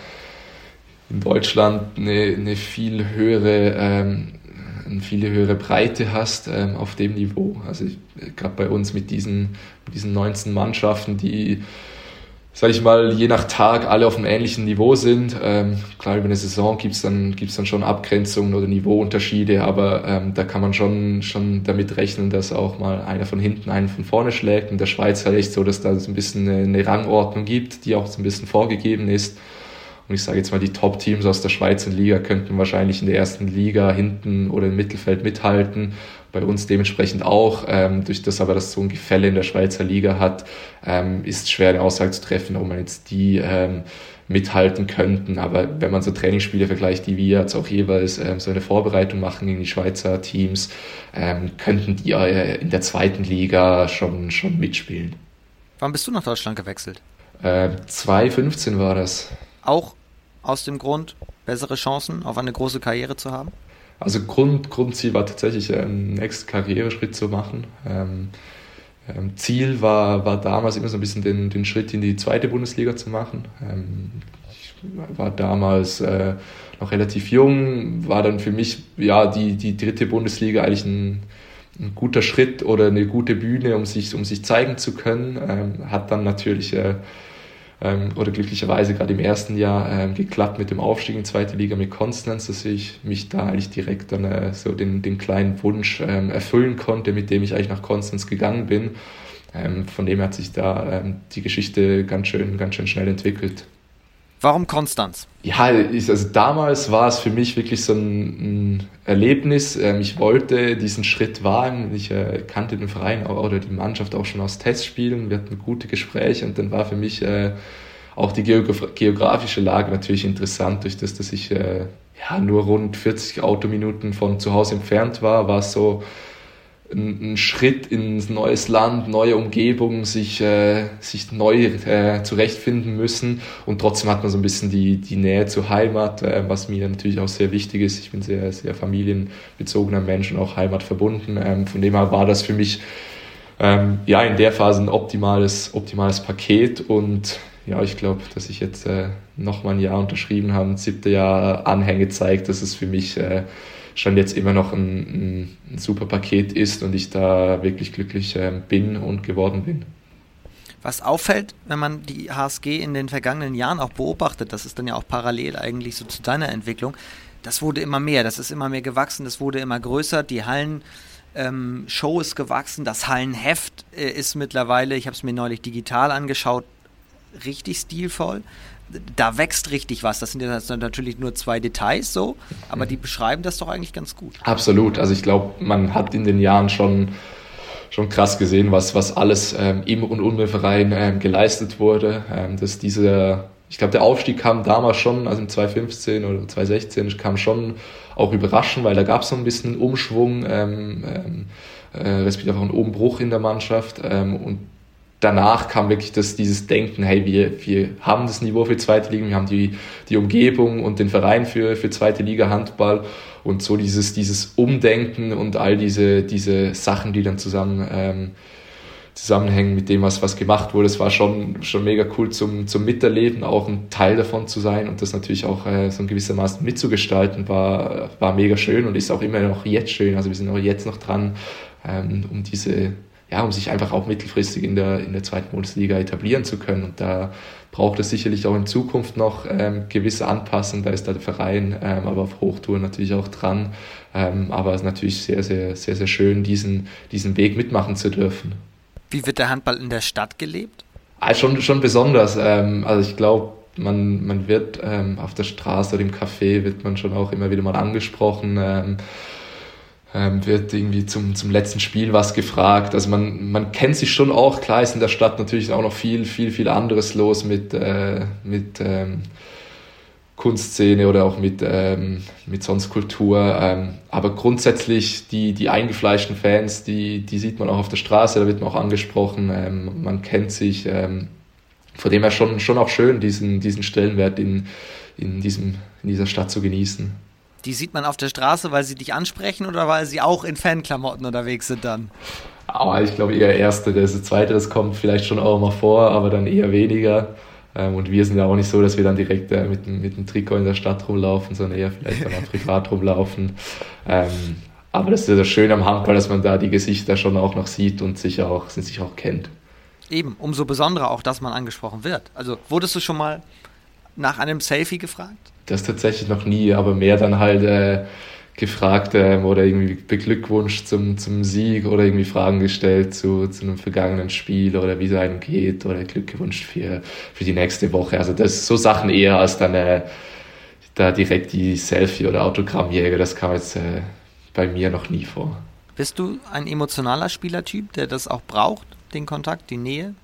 in Deutschland eine, eine viel höhere ähm, eine viel höhere Breite hast ähm, auf dem Niveau. Also gerade bei uns mit diesen, mit diesen 19 Mannschaften, die sage ich mal, je nach Tag alle auf einem ähnlichen Niveau sind. Ähm, klar, über eine Saison gibt's dann, gibt's dann schon Abgrenzungen oder Niveauunterschiede, aber ähm, da kann man schon, schon damit rechnen, dass auch mal einer von hinten einen von vorne schlägt. In der Schweiz halt echt so, dass da so ein bisschen eine, eine Rangordnung gibt, die auch so ein bisschen vorgegeben ist. Und ich sage jetzt mal, die Top-Teams aus der Schweizer Liga könnten wahrscheinlich in der ersten Liga hinten oder im Mittelfeld mithalten bei uns dementsprechend auch. Ähm, durch das aber, dass so ein Gefälle in der Schweizer Liga hat, ähm, ist schwer eine Aussage zu treffen, ob man jetzt die ähm, mithalten könnten. Aber wenn man so Trainingsspiele vergleicht, die wir jetzt auch jeweils ähm, so eine Vorbereitung machen gegen die Schweizer Teams, ähm, könnten die äh, in der zweiten Liga schon, schon mitspielen. Wann bist du nach Deutschland gewechselt? Äh, 2015 war das. Auch aus dem Grund, bessere Chancen auf eine große Karriere zu haben? Also Grund, Grundziel war tatsächlich einen nächsten Karriereschritt zu machen. Ähm, ähm, Ziel war, war damals immer so ein bisschen den, den Schritt in die zweite Bundesliga zu machen. Ähm, ich war damals äh, noch relativ jung, war dann für mich ja die, die dritte Bundesliga eigentlich ein, ein guter Schritt oder eine gute Bühne, um sich, um sich zeigen zu können. Ähm, hat dann natürlich äh, ähm, oder glücklicherweise gerade im ersten Jahr ähm, geklappt mit dem Aufstieg in zweite Liga mit Konstanz, dass ich mich da eigentlich direkt dann äh, so den, den kleinen Wunsch ähm, erfüllen konnte, mit dem ich eigentlich nach Konstanz gegangen bin. Ähm, von dem hat sich da ähm, die Geschichte ganz schön, ganz schön schnell entwickelt. Warum Konstanz? Ja, also damals war es für mich wirklich so ein, ein Erlebnis. Ähm, ich wollte diesen Schritt wagen. Ich äh, kannte den Verein oder die Mannschaft auch schon aus Testspielen. Wir hatten gute Gespräche und dann war für mich äh, auch die geografische Lage natürlich interessant. Durch das, dass ich äh, ja, nur rund 40 Autominuten von zu Hause entfernt war, war es so ein, ein Schritt ins neues Land, neue Umgebung, sich, äh, sich neu äh, zurechtfinden müssen und trotzdem hat man so ein bisschen die, die Nähe zur Heimat, äh, was mir natürlich auch sehr wichtig ist. Ich bin sehr, sehr familienbezogener Mensch und auch heimatverbunden. Ähm, von dem her war das für mich ähm, ja in der Phase ein optimales, optimales Paket und ja, ich glaube, dass ich jetzt äh, noch mal ein Jahr unterschrieben habe, siebte Jahr Anhänge zeigt, dass es für mich äh, schon jetzt immer noch ein, ein, super Paket ist und ich da wirklich glücklich äh, bin und geworden bin. Was auffällt, wenn man die HSG in den vergangenen Jahren auch beobachtet, das ist dann ja auch parallel eigentlich so zu deiner Entwicklung, das wurde immer mehr, das ist immer mehr gewachsen, das wurde immer größer, die Hallen. Ähm, Show ist gewachsen, das Hallenheft äh, ist mittlerweile, ich habe es mir neulich digital angeschaut, richtig stilvoll. Da wächst richtig was. Das sind ja natürlich nur zwei Details so, aber die beschreiben das doch eigentlich ganz gut. Absolut. Also ich glaube, man hat in den Jahren schon schon krass gesehen, was, was alles ähm, im und um den Verein ähm, geleistet wurde. Ähm, dass dieser, ich glaube, der Aufstieg kam damals schon, also im 2015 oder 2016, kam schon auch überraschend, weil da gab es so ein bisschen Umschwung, ähm, ähm, äh, respektive auch einen Umbruch in der Mannschaft. Ähm, und danach kam wirklich das, dieses Denken, hey, wir, wir haben das Niveau für zweite Liga, wir haben die, die Umgebung und den Verein für, für zweite Liga Handball und so dieses, dieses Umdenken und all diese, diese Sachen, die dann zusammen ähm, zusammenhängen mit dem, was, was gemacht wurde. Es war schon, schon mega cool zum, zum Miterleben, auch ein Teil davon zu sein und das natürlich auch äh, so in gewissermaßen mitzugestalten, war, war mega schön und ist auch immer noch jetzt schön. Also wir sind auch jetzt noch dran, ähm, um diese ja, um sich einfach auch mittelfristig in der, in der zweiten Bundesliga etablieren zu können. Und da braucht es sicherlich auch in Zukunft noch ähm, gewisse Anpassungen. Da ist der Verein, ähm, aber auf Hochtouren natürlich auch dran. Ähm, aber es ist natürlich sehr, sehr, sehr, sehr schön, diesen, diesen Weg mitmachen zu dürfen. Wie wird der Handball in der Stadt gelebt? Also schon, schon besonders. Ähm, also ich glaube, man, man wird ähm, auf der Straße oder im Café wird man schon auch immer wieder mal angesprochen ähm, wird irgendwie zum, zum letzten Spiel was gefragt. Also man, man kennt sich schon auch, klar ist in der Stadt natürlich auch noch viel, viel, viel anderes los mit, äh, mit ähm, Kunstszene oder auch mit, ähm, mit sonst Kultur. Ähm, aber grundsätzlich die, die eingefleischten Fans, die, die sieht man auch auf der Straße, da wird man auch angesprochen, ähm, man kennt sich. Ähm, von dem her schon, schon auch schön, diesen, diesen Stellenwert in, in, diesem, in dieser Stadt zu genießen. Die sieht man auf der Straße, weil sie dich ansprechen oder weil sie auch in Fanklamotten unterwegs sind dann? Aber ich glaube eher erste, das zweite, das kommt vielleicht schon auch mal vor, aber dann eher weniger. Ähm, und wir sind ja auch nicht so, dass wir dann direkt äh, mit, mit dem Trikot in der Stadt rumlaufen, sondern eher vielleicht dann auch privat rumlaufen. Ähm, aber das ist ja das Schöne am Handball, dass man da die Gesichter schon auch noch sieht und sich auch, sich auch kennt. Eben, umso besonderer auch, dass man angesprochen wird. Also wurdest du schon mal nach einem Selfie gefragt? Das tatsächlich noch nie, aber mehr dann halt äh, gefragt äh, oder irgendwie beglückwünscht zum, zum Sieg oder irgendwie Fragen gestellt zu, zu einem vergangenen Spiel oder wie es einem geht oder Glück für, für die nächste Woche. Also das so Sachen eher als dann äh, da direkt die Selfie- oder Autogrammjäger, das kam jetzt äh, bei mir noch nie vor. Bist du ein emotionaler Spielertyp, der das auch braucht, den Kontakt, die Nähe?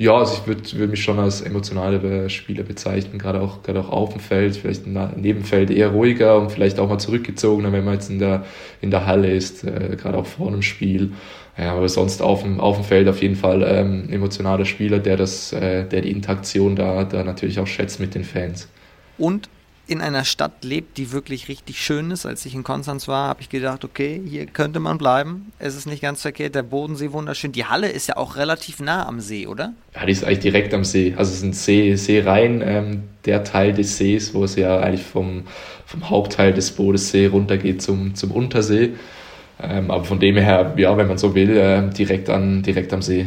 Ja, also ich würde würd mich schon als emotionale Spieler bezeichnen, gerade auch, auch auf dem Feld, vielleicht im Nebenfeld eher ruhiger und vielleicht auch mal zurückgezogener, wenn man jetzt in der, in der Halle ist, äh, gerade auch vor einem Spiel. Ja, aber sonst auf dem, auf dem Feld auf jeden Fall ähm, emotionaler Spieler, der das, äh, der die Interaktion da, da natürlich auch schätzt mit den Fans. Und in einer Stadt lebt, die wirklich richtig schön ist. Als ich in Konstanz war, habe ich gedacht, okay, hier könnte man bleiben. Es ist nicht ganz verkehrt, der Bodensee wunderschön. Die Halle ist ja auch relativ nah am See, oder? Ja, die ist eigentlich direkt am See. Also es ist ein See, See rein, ähm, der Teil des Sees, wo es ja eigentlich vom, vom Hauptteil des Bodensee runtergeht zum, zum Untersee. Ähm, aber von dem her, ja, wenn man so will, äh, direkt, an, direkt am See.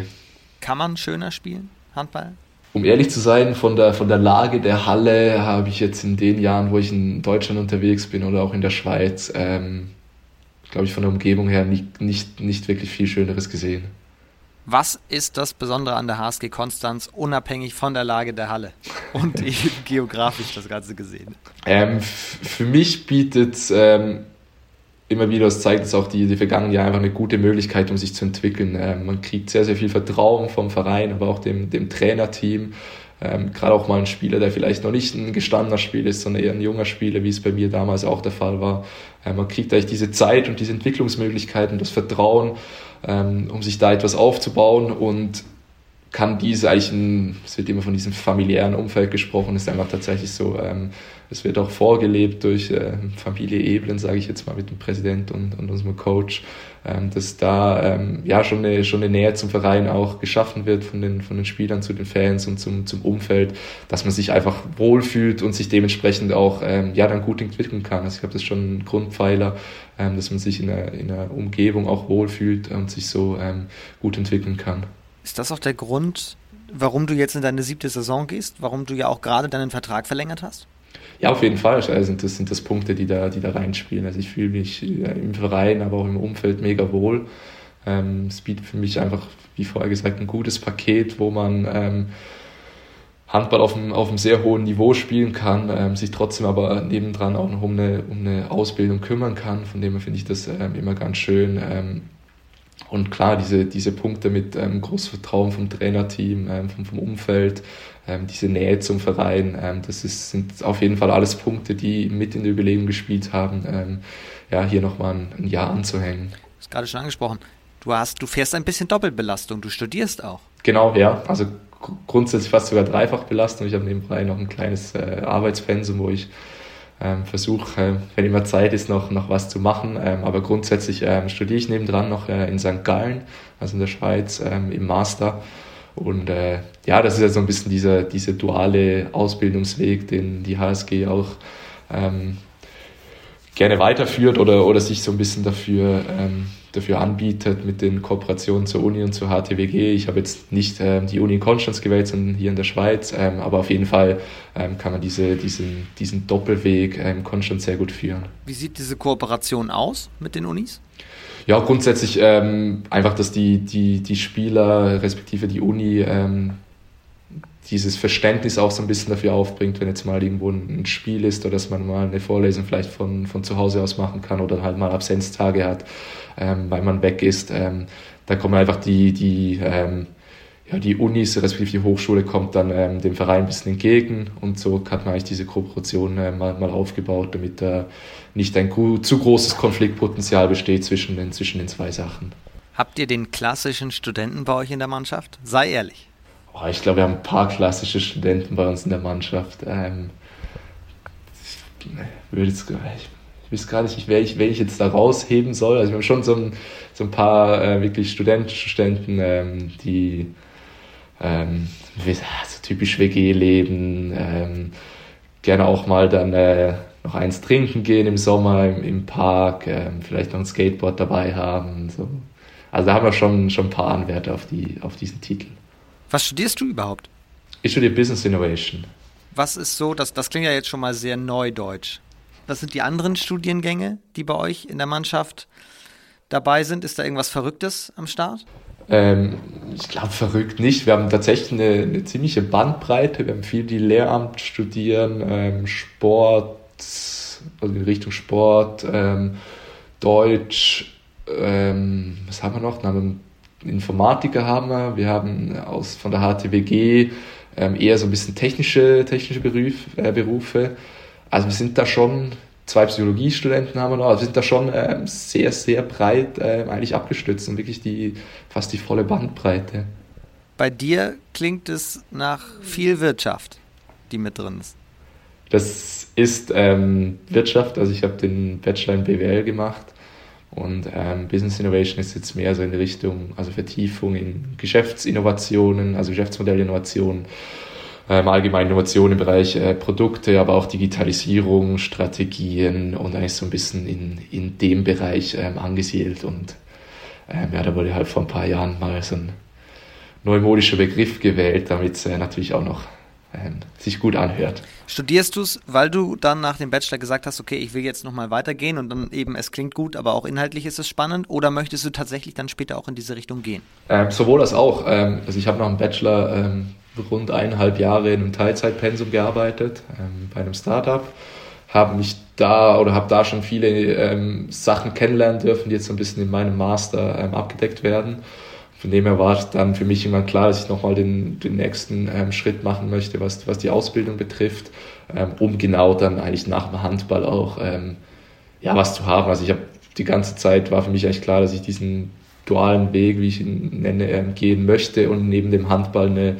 Kann man schöner spielen, Handball? Um ehrlich zu sein, von der, von der Lage der Halle habe ich jetzt in den Jahren, wo ich in Deutschland unterwegs bin oder auch in der Schweiz, ähm, glaube ich, von der Umgebung her nicht, nicht, nicht wirklich viel Schöneres gesehen. Was ist das Besondere an der HSG Konstanz, unabhängig von der Lage der Halle und eben geografisch das Ganze gesehen? Ähm, für mich bietet ähm, immer wieder, das zeigt es auch die, die vergangenen Jahre, einfach eine gute Möglichkeit, um sich zu entwickeln. Ähm, man kriegt sehr, sehr viel Vertrauen vom Verein, aber auch dem, dem Trainerteam. Ähm, Gerade auch mal ein Spieler, der vielleicht noch nicht ein gestandener Spieler ist, sondern eher ein junger Spieler, wie es bei mir damals auch der Fall war. Ähm, man kriegt eigentlich diese Zeit und diese Entwicklungsmöglichkeiten, das Vertrauen, ähm, um sich da etwas aufzubauen und kann diese eigentlich, ein, es wird immer von diesem familiären Umfeld gesprochen, ist einfach tatsächlich so, ähm, es wird auch vorgelebt durch äh, Familie Eblen, sage ich jetzt mal, mit dem Präsident und, und unserem Coach, ähm, dass da ähm, ja schon eine, schon eine Nähe zum Verein auch geschaffen wird von den, von den Spielern zu den Fans und zum, zum Umfeld, dass man sich einfach wohlfühlt und sich dementsprechend auch ähm, ja dann gut entwickeln kann. Also ich glaube, das ist schon ein Grundpfeiler, ähm, dass man sich in einer, in einer Umgebung auch wohlfühlt und sich so ähm, gut entwickeln kann. Ist das auch der Grund, warum du jetzt in deine siebte Saison gehst? Warum du ja auch gerade deinen Vertrag verlängert hast? Ja, auf jeden Fall. Also das sind das Punkte, die da, die da reinspielen. Also ich fühle mich im Verein, aber auch im Umfeld mega wohl. Ähm, es bietet für mich einfach, wie vorher gesagt, ein gutes Paket, wo man ähm, Handball auf einem, auf einem sehr hohen Niveau spielen kann, ähm, sich trotzdem aber nebendran auch noch um eine, um eine Ausbildung kümmern kann. Von dem her finde ich das ähm, immer ganz schön. Und klar, diese, diese Punkte mit ähm, großes Vertrauen vom Trainerteam, ähm, vom, vom Umfeld, ähm, diese Nähe zum Verein, ähm, das ist, sind auf jeden Fall alles Punkte, die mit in der Überlegung gespielt haben, ähm, ja, hier nochmal ein, ein Jahr anzuhängen. Du hast gerade schon angesprochen, du, hast, du fährst ein bisschen Doppelbelastung, du studierst auch. Genau, ja. Also grundsätzlich fast sogar Dreifachbelastung. Ich habe nebenbei noch ein kleines äh, Arbeitspensum, wo ich ähm, versuche, äh, wenn immer Zeit ist, noch, noch was zu machen. Ähm, aber grundsätzlich ähm, studiere ich nebendran noch äh, in St. Gallen, also in der Schweiz, ähm, im Master. Und äh, ja, das ist ja so ein bisschen dieser, dieser duale Ausbildungsweg, den die HSG auch ähm, gerne weiterführt oder, oder sich so ein bisschen dafür ähm, dafür anbietet mit den Kooperationen zur Uni und zur HTWG. Ich habe jetzt nicht ähm, die Uni in Konstanz gewählt, sondern hier in der Schweiz, ähm, aber auf jeden Fall ähm, kann man diese, diesen, diesen Doppelweg in ähm, Konstanz sehr gut führen. Wie sieht diese Kooperation aus mit den Unis? Ja, grundsätzlich ähm, einfach, dass die, die, die Spieler respektive die Uni ähm, dieses Verständnis auch so ein bisschen dafür aufbringt, wenn jetzt mal irgendwo ein Spiel ist oder dass man mal eine Vorlesung vielleicht von, von zu Hause aus machen kann oder halt mal Absenztage hat, ähm, weil man weg ist. Ähm, da kommen einfach die, die, ähm, ja, die Unis, respektive die Hochschule kommt dann ähm, dem Verein ein bisschen entgegen und so hat man eigentlich diese Kooperation äh, mal, mal aufgebaut, damit da äh, nicht ein zu großes Konfliktpotenzial besteht zwischen den, zwischen den zwei Sachen. Habt ihr den klassischen Studenten bei euch in der Mannschaft? Sei ehrlich. Oh, ich glaube, wir haben ein paar klassische Studenten bei uns in der Mannschaft. Ähm, ich, würde jetzt, ich, weiß gar nicht, wer ich, wer ich jetzt da rausheben soll. Also wir haben schon so ein, so ein paar äh, wirklich studentische Studenten, ähm, die ähm, so typisch WG leben, ähm, gerne auch mal dann äh, noch eins trinken gehen im Sommer im, im Park, ähm, vielleicht noch ein Skateboard dabei haben. So. Also da haben wir schon, schon ein paar Anwärter auf, die, auf diesen Titel. Was studierst du überhaupt? Ich studiere Business Innovation. Was ist so, das, das klingt ja jetzt schon mal sehr neudeutsch. Was sind die anderen Studiengänge, die bei euch in der Mannschaft dabei sind? Ist da irgendwas Verrücktes am Start? Ähm, ich glaube verrückt nicht. Wir haben tatsächlich eine, eine, ziemliche Bandbreite. Wir haben viel, die Lehramt studieren, ähm, Sport, also in Richtung Sport, ähm, Deutsch, ähm, was haben wir noch? Dann haben Informatiker haben wir, wir haben aus, von der HTWG ähm, eher so ein bisschen technische, technische Beruf, äh, Berufe. Also wir sind da schon, zwei Psychologiestudenten haben wir noch, also wir sind da schon ähm, sehr, sehr breit äh, eigentlich abgestützt und wirklich die, fast die volle Bandbreite. Bei dir klingt es nach viel Wirtschaft, die mit drin ist. Das ist ähm, Wirtschaft, also ich habe den Bachelor in BWL gemacht und ähm, Business Innovation ist jetzt mehr so in Richtung, also Vertiefung in Geschäftsinnovationen, also Geschäftsmodellinnovationen, ähm, allgemein Innovationen im Bereich äh, Produkte, aber auch Digitalisierung, Strategien und eigentlich so ein bisschen in, in dem Bereich ähm, angesiedelt. Und ähm, ja, da wurde halt vor ein paar Jahren mal so ein neumodischer Begriff gewählt, damit es äh, natürlich auch noch ähm, sich gut anhört. Studierst du es, weil du dann nach dem Bachelor gesagt hast, okay, ich will jetzt nochmal weitergehen und dann eben, es klingt gut, aber auch inhaltlich ist es spannend oder möchtest du tatsächlich dann später auch in diese Richtung gehen? Ähm, sowohl als auch. Ähm, also ich habe nach dem Bachelor ähm, rund eineinhalb Jahre in einem Teilzeitpensum gearbeitet, ähm, bei einem Startup, habe mich da oder habe da schon viele ähm, Sachen kennenlernen dürfen, die jetzt so ein bisschen in meinem Master abgedeckt werden von dem her war es dann für mich immer klar, dass ich nochmal den, den nächsten ähm, Schritt machen möchte, was, was die Ausbildung betrifft, ähm, um genau dann eigentlich nach dem Handball auch ähm, ja, was zu haben. Also ich habe die ganze Zeit war für mich eigentlich klar, dass ich diesen dualen Weg, wie ich ihn nenne, ähm, gehen möchte und neben dem Handball eine,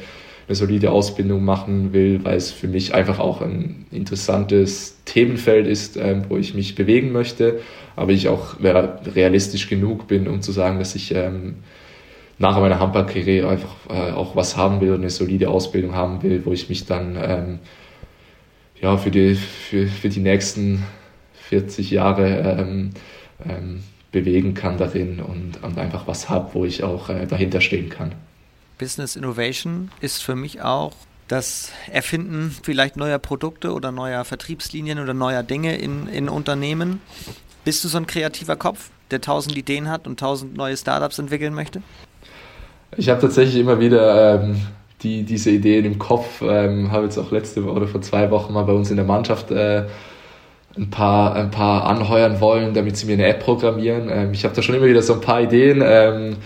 eine solide Ausbildung machen will, weil es für mich einfach auch ein interessantes Themenfeld ist, ähm, wo ich mich bewegen möchte, aber ich auch realistisch genug bin, um zu sagen, dass ich ähm, nach meiner Handballkarriere einfach äh, auch was haben will und eine solide Ausbildung haben will, wo ich mich dann ähm, ja, für, die, für, für die nächsten 40 Jahre ähm, ähm, bewegen kann darin und, und einfach was habe, wo ich auch äh, dahinter stehen kann. Business Innovation ist für mich auch das Erfinden vielleicht neuer Produkte oder neuer Vertriebslinien oder neuer Dinge in, in Unternehmen. Bist du so ein kreativer Kopf, der tausend Ideen hat und tausend neue Startups entwickeln möchte? Ich habe tatsächlich immer wieder ähm, die, diese Ideen im Kopf. Ähm, habe jetzt auch letzte Woche oder vor zwei Wochen mal bei uns in der Mannschaft äh, ein paar, ein paar anheuern wollen, damit sie mir eine App programmieren. Ähm, ich habe da schon immer wieder so ein paar Ideen. Ähm,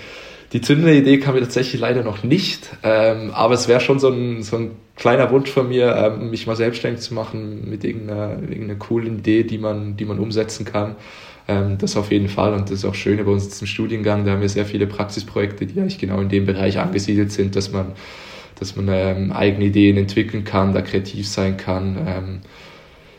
die zündende Idee kam mir tatsächlich leider noch nicht, ähm, aber es wäre schon so ein, so ein kleiner Wunsch von mir, ähm, mich mal selbstständig zu machen mit irgendeiner, irgendeiner coolen Idee, die man, die man umsetzen kann. Ähm, das auf jeden Fall und das ist auch schön bei uns jetzt im Studiengang, da haben wir sehr viele Praxisprojekte, die eigentlich genau in dem Bereich angesiedelt sind, dass man, dass man ähm, eigene Ideen entwickeln kann, da kreativ sein kann. Ähm,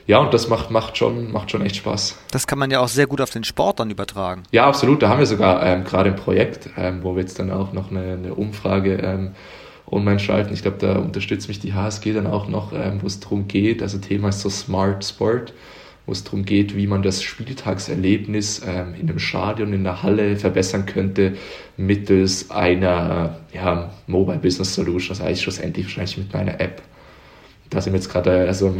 ja, und das macht, macht, schon, macht schon echt Spaß. Das kann man ja auch sehr gut auf den Sport dann übertragen. Ja, absolut. Da haben wir sogar ähm, gerade ein Projekt, ähm, wo wir jetzt dann auch noch eine, eine Umfrage ähm, online schalten. Ich glaube, da unterstützt mich die HSG dann auch noch, wo es darum geht. Also Thema ist so Smart Sport, wo es darum geht, wie man das Spieltagserlebnis ähm, in einem Stadion, in der Halle verbessern könnte mittels einer ja, Mobile Business Solution, also eigentlich schlussendlich wahrscheinlich mit einer App da sind wir jetzt gerade also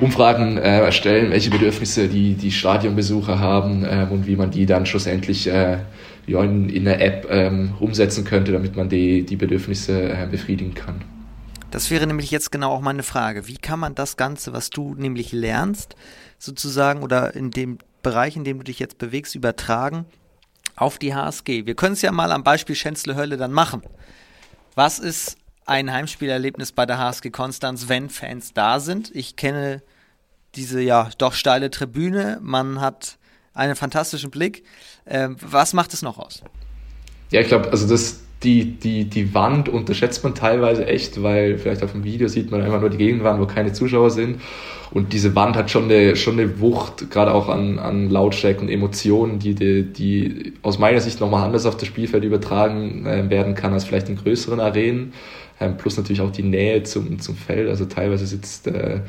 Umfragen äh, erstellen, welche Bedürfnisse die, die Stadionbesucher haben ähm, und wie man die dann schlussendlich äh, ja, in, in der App ähm, umsetzen könnte, damit man die, die Bedürfnisse äh, befriedigen kann. Das wäre nämlich jetzt genau auch meine Frage. Wie kann man das Ganze, was du nämlich lernst, sozusagen oder in dem Bereich, in dem du dich jetzt bewegst, übertragen auf die HSG? Wir können es ja mal am Beispiel Schänzle Hölle dann machen. Was ist ein Heimspielerlebnis bei der HSG Konstanz, wenn Fans da sind. Ich kenne diese ja doch steile Tribüne. Man hat einen fantastischen Blick. Ähm, was macht es noch aus? Ja, ich glaube, also das, die, die, die Wand unterschätzt man teilweise echt, weil vielleicht auf dem Video sieht man einfach nur die Gegenwand, wo keine Zuschauer sind. Und diese Wand hat schon eine, schon eine Wucht, gerade auch an, an Lautstärke und Emotionen, die, die, die aus meiner Sicht nochmal anders auf das Spielfeld übertragen äh, werden kann als vielleicht in größeren Arenen. Ähm, plus natürlich auch die Nähe zum, zum Feld. Also teilweise sitzt äh,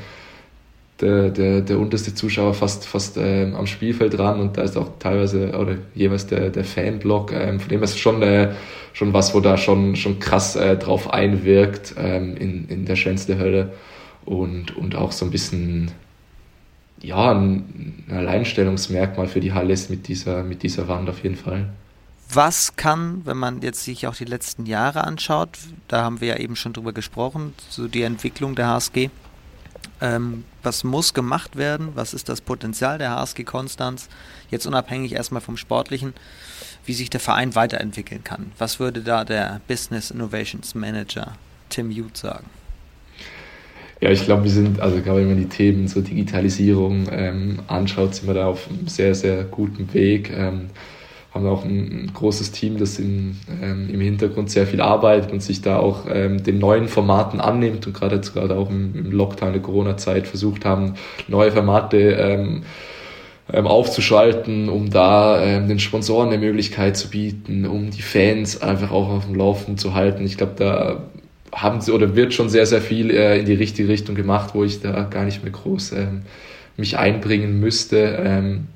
der, der, der unterste Zuschauer fast, fast ähm, am Spielfeld dran und da ist auch teilweise oder jeweils der, der Fanblock. Ähm, von dem ist schon, äh, schon was, wo da schon, schon krass äh, drauf einwirkt ähm, in, in der schönste Hölle und, und auch so ein bisschen ja, ein, ein Alleinstellungsmerkmal für die Halle ist mit dieser, mit dieser Wand auf jeden Fall was kann, wenn man jetzt sich auch die letzten Jahre anschaut, da haben wir ja eben schon drüber gesprochen, so die Entwicklung der HSG, ähm, was muss gemacht werden, was ist das Potenzial der HSG Konstanz, jetzt unabhängig erstmal vom Sportlichen, wie sich der Verein weiterentwickeln kann. Was würde da der Business Innovations Manager Tim Youth sagen? Ja, ich glaube, wir sind, also gerade wenn man die Themen so Digitalisierung ähm, anschaut, sind wir da auf einem sehr, sehr guten Weg. Ähm, haben auch ein, großes Team, das in, ähm, im Hintergrund sehr viel arbeitet und sich da auch ähm, den neuen Formaten annimmt und gerade jetzt gerade auch im, im Lockdown der Corona-Zeit versucht haben, neue Formate ähm, ähm, aufzuschalten, um da ähm, den Sponsoren eine Möglichkeit zu bieten, um die Fans einfach auch auf dem Laufen zu halten. Ich glaube, da haben sie oder wird schon sehr, sehr viel äh, in die richtige Richtung gemacht, wo ich da gar nicht mehr groß ähm, mich einbringen müsste. Ähm,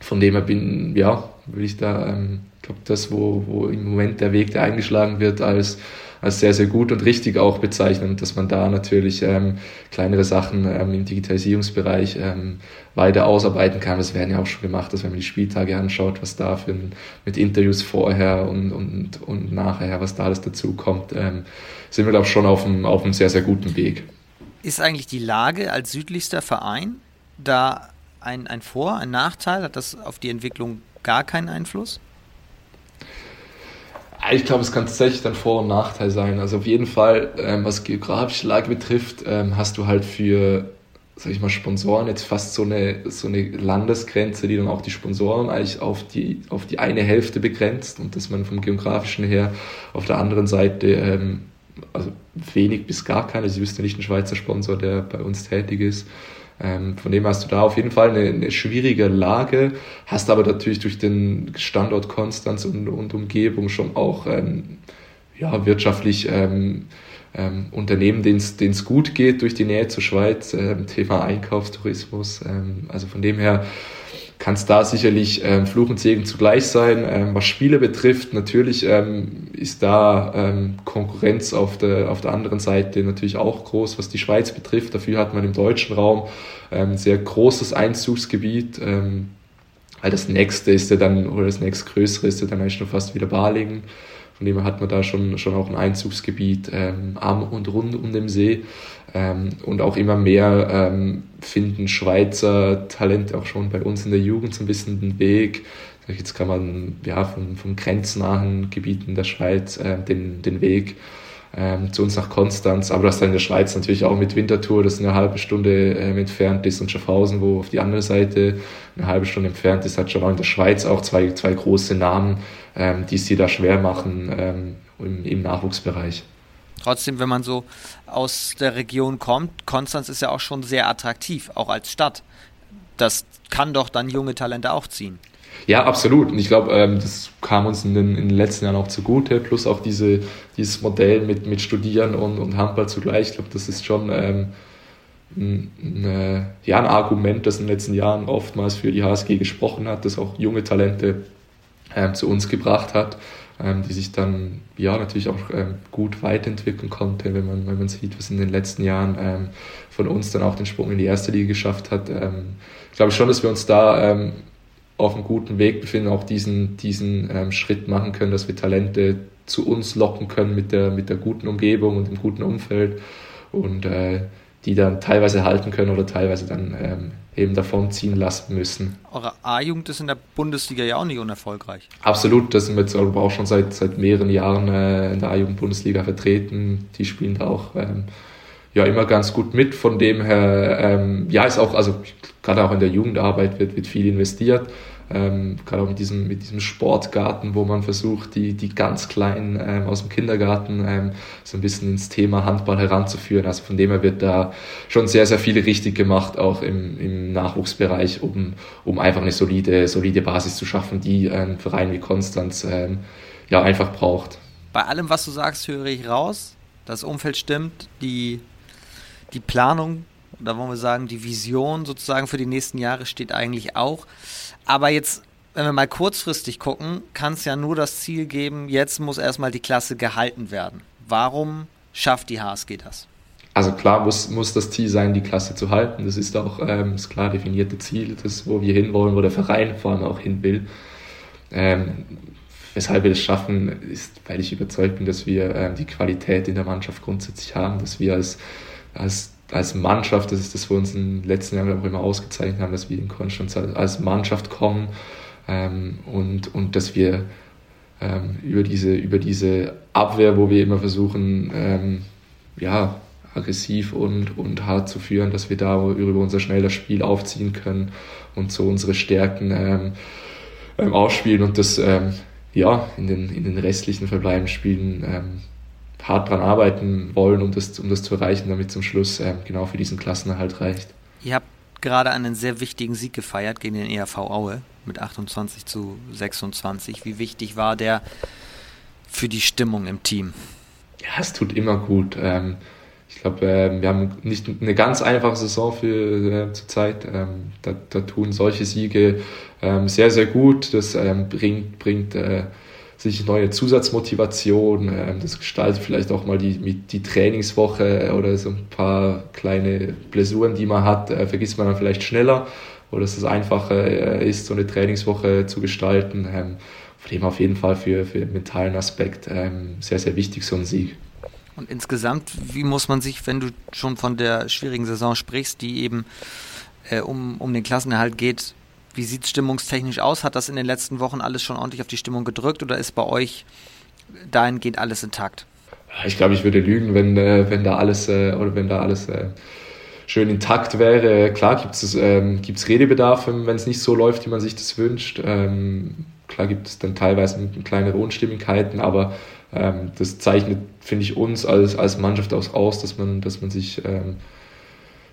von dem her bin, ja, würde ich da, ähm, glaube das, wo, wo im Moment der Weg, der eingeschlagen wird, als, als sehr, sehr gut und richtig auch bezeichnen, dass man da natürlich ähm, kleinere Sachen ähm, im Digitalisierungsbereich ähm, weiter ausarbeiten kann. Das werden ja auch schon gemacht, dass wenn man die Spieltage anschaut, was da für ein, mit Interviews vorher und, und, und nachher, was da alles dazu kommt, ähm, sind wir, glaube ich, schon auf einem, auf einem sehr, sehr guten Weg. Ist eigentlich die Lage als südlichster Verein da ein, ein Vor-, ein Nachteil? Hat das auf die Entwicklung gar keinen Einfluss? Ich glaube, es kann tatsächlich dann Vor- und Nachteil sein. Also auf jeden Fall, ähm, was geografische Lage betrifft, ähm, hast du halt für, sag ich mal, Sponsoren jetzt fast so eine, so eine Landesgrenze, die dann auch die Sponsoren eigentlich auf die, auf die eine Hälfte begrenzt und dass man vom geografischen her auf der anderen Seite ähm, also wenig bis gar keine, also ich wüsste nicht einen Schweizer Sponsor, der bei uns tätig ist. Ähm, von dem hast du da auf jeden Fall eine, eine, schwierige Lage, hast aber natürlich durch den Standort Konstanz und, und Umgebung schon auch ähm, ja, wirtschaftlich ähm, ähm, Unternehmen, denen es gut geht durch die Nähe zur Schweiz, ähm, Thema Einkaufstourismus. Ähm, also von dem her kann es da sicherlich ähm, Fluch und Segen zugleich sein. Ähm, was Spiele betrifft, natürlich ähm, ist da ähm, Konkurrenz auf der, auf der anderen Seite natürlich auch groß, was die Schweiz betrifft. Dafür hat man im deutschen Raum ähm, sehr großes Einzugsgebiet. Ähm, weil das nächste ist ja dann, oder das nächstgrößere ist ja dann eigentlich schon fast wieder Balingen. Von dem her hat man da schon, schon auch ein Einzugsgebiet ähm, am und rund um den See. Ähm, und auch immer mehr ähm, finden Schweizer Talente auch schon bei uns in der Jugend so ein bisschen den Weg. Jetzt kann man ja von, von grenznahen Gebieten der Schweiz äh, den, den Weg ähm, zu uns nach Konstanz. Aber das dann in der Schweiz natürlich auch mit Winterthur, das eine halbe Stunde ähm, entfernt ist, und Schaffhausen, wo auf die andere Seite eine halbe Stunde entfernt ist, hat schon auch in der Schweiz auch zwei, zwei große Namen, ähm, die es dir da schwer machen ähm, im, im Nachwuchsbereich. Trotzdem, wenn man so aus der Region kommt, Konstanz ist ja auch schon sehr attraktiv, auch als Stadt. Das kann doch dann junge Talente auch ziehen. Ja, absolut. Und ich glaube, ähm, das kam uns in den, in den, letzten Jahren auch zugute. Plus auch diese, dieses Modell mit, mit Studieren und, und Handball zugleich. Ich glaube, das ist schon ähm, ein, ein, ja, ein Argument, das in den letzten Jahren oftmals für die HSG gesprochen hat, das auch junge Talente ähm, zu uns gebracht hat, ähm, die sich dann ja natürlich auch ähm, gut weiterentwickeln konnte, wenn man, wenn man sieht, was in den letzten Jahren ähm, von uns dann auch den Sprung in die erste Liga geschafft hat. ich glaube schon, dass wir uns da auf einem guten Weg befinden, auch diesen, diesen ähm, Schritt machen können, dass wir Talente zu uns locken können mit der, mit der guten Umgebung und dem guten Umfeld und äh, die dann teilweise halten können oder teilweise dann ähm, eben davonziehen lassen müssen. Eure A-Jugend ist in der Bundesliga ja auch nicht unerfolgreich. Absolut, das sind wir jetzt auch schon seit, seit mehreren Jahren äh, in der A-Jugend-Bundesliga vertreten. Die spielen da auch ähm, ja immer ganz gut mit. Von dem her, ähm, ja, ist auch, also gerade auch in der Jugendarbeit wird, wird viel investiert. Ähm, gerade auch mit diesem, mit diesem Sportgarten, wo man versucht, die, die ganz Kleinen ähm, aus dem Kindergarten ähm, so ein bisschen ins Thema Handball heranzuführen. Also von dem her wird da schon sehr, sehr viel richtig gemacht, auch im, im Nachwuchsbereich, um, um einfach eine solide, solide Basis zu schaffen, die ein Verein wie Konstanz ähm, ja einfach braucht. Bei allem, was du sagst, höre ich raus. Das Umfeld stimmt, die, die Planung, da wollen wir sagen, die Vision sozusagen für die nächsten Jahre steht eigentlich auch. Aber jetzt, wenn wir mal kurzfristig gucken, kann es ja nur das Ziel geben, jetzt muss erstmal die Klasse gehalten werden. Warum schafft die HSG das? Also klar muss, muss das Ziel sein, die Klasse zu halten. Das ist auch ähm, das klar definierte Ziel, das, wo wir hinwollen, wo der Verein vor allem auch hin will. Ähm, weshalb wir das schaffen, ist, weil ich überzeugt bin, dass wir ähm, die Qualität in der Mannschaft grundsätzlich haben, dass wir als, als als Mannschaft, das ist das, wo wir uns in den letzten Jahren auch immer ausgezeichnet haben, dass wir in Konstanz als Mannschaft kommen ähm, und, und dass wir ähm, über, diese, über diese Abwehr, wo wir immer versuchen, ähm, ja, aggressiv und, und hart zu führen, dass wir da über unser schnelles Spiel aufziehen können und so unsere Stärken ähm, ähm, ausspielen und das ähm, ja, in den, in den restlichen verbleibenden Spielen hart dran arbeiten wollen, um das, um das zu erreichen, damit zum Schluss äh, genau für diesen Klassenerhalt reicht. Ihr habt gerade einen sehr wichtigen Sieg gefeiert gegen den ERV Aue mit 28 zu 26. Wie wichtig war der für die Stimmung im Team? Ja, es tut immer gut. Ähm, ich glaube, äh, wir haben nicht eine ganz einfache Saison für äh, zur Zeit. Ähm, da, da, tun solche Siege ähm, sehr, sehr gut. Das ähm, bringt, bringt äh, sich neue Zusatzmotivation, äh, das gestaltet vielleicht auch mal die, die Trainingswoche oder so ein paar kleine Blessuren, die man hat, äh, vergisst man dann vielleicht schneller oder dass es einfacher äh, ist, so eine Trainingswoche zu gestalten. Ähm, von dem auf jeden Fall für, für den mentalen Aspekt ähm, sehr, sehr wichtig, so ein Sieg. Und insgesamt, wie muss man sich, wenn du schon von der schwierigen Saison sprichst, die eben äh, um, um den Klassenerhalt geht, wie sieht es stimmungstechnisch aus? Hat das in den letzten Wochen alles schon ordentlich auf die Stimmung gedrückt oder ist bei euch dahingehend alles intakt? Ich glaube, ich würde lügen, wenn, äh, wenn da alles äh, oder wenn da alles äh, schön intakt wäre. Klar gibt es ähm, Redebedarf, wenn es nicht so läuft, wie man sich das wünscht. Ähm, klar gibt es dann teilweise kleinere Unstimmigkeiten, aber ähm, das zeichnet, finde ich, uns als, als Mannschaft aus, aus, dass man, dass man sich ähm,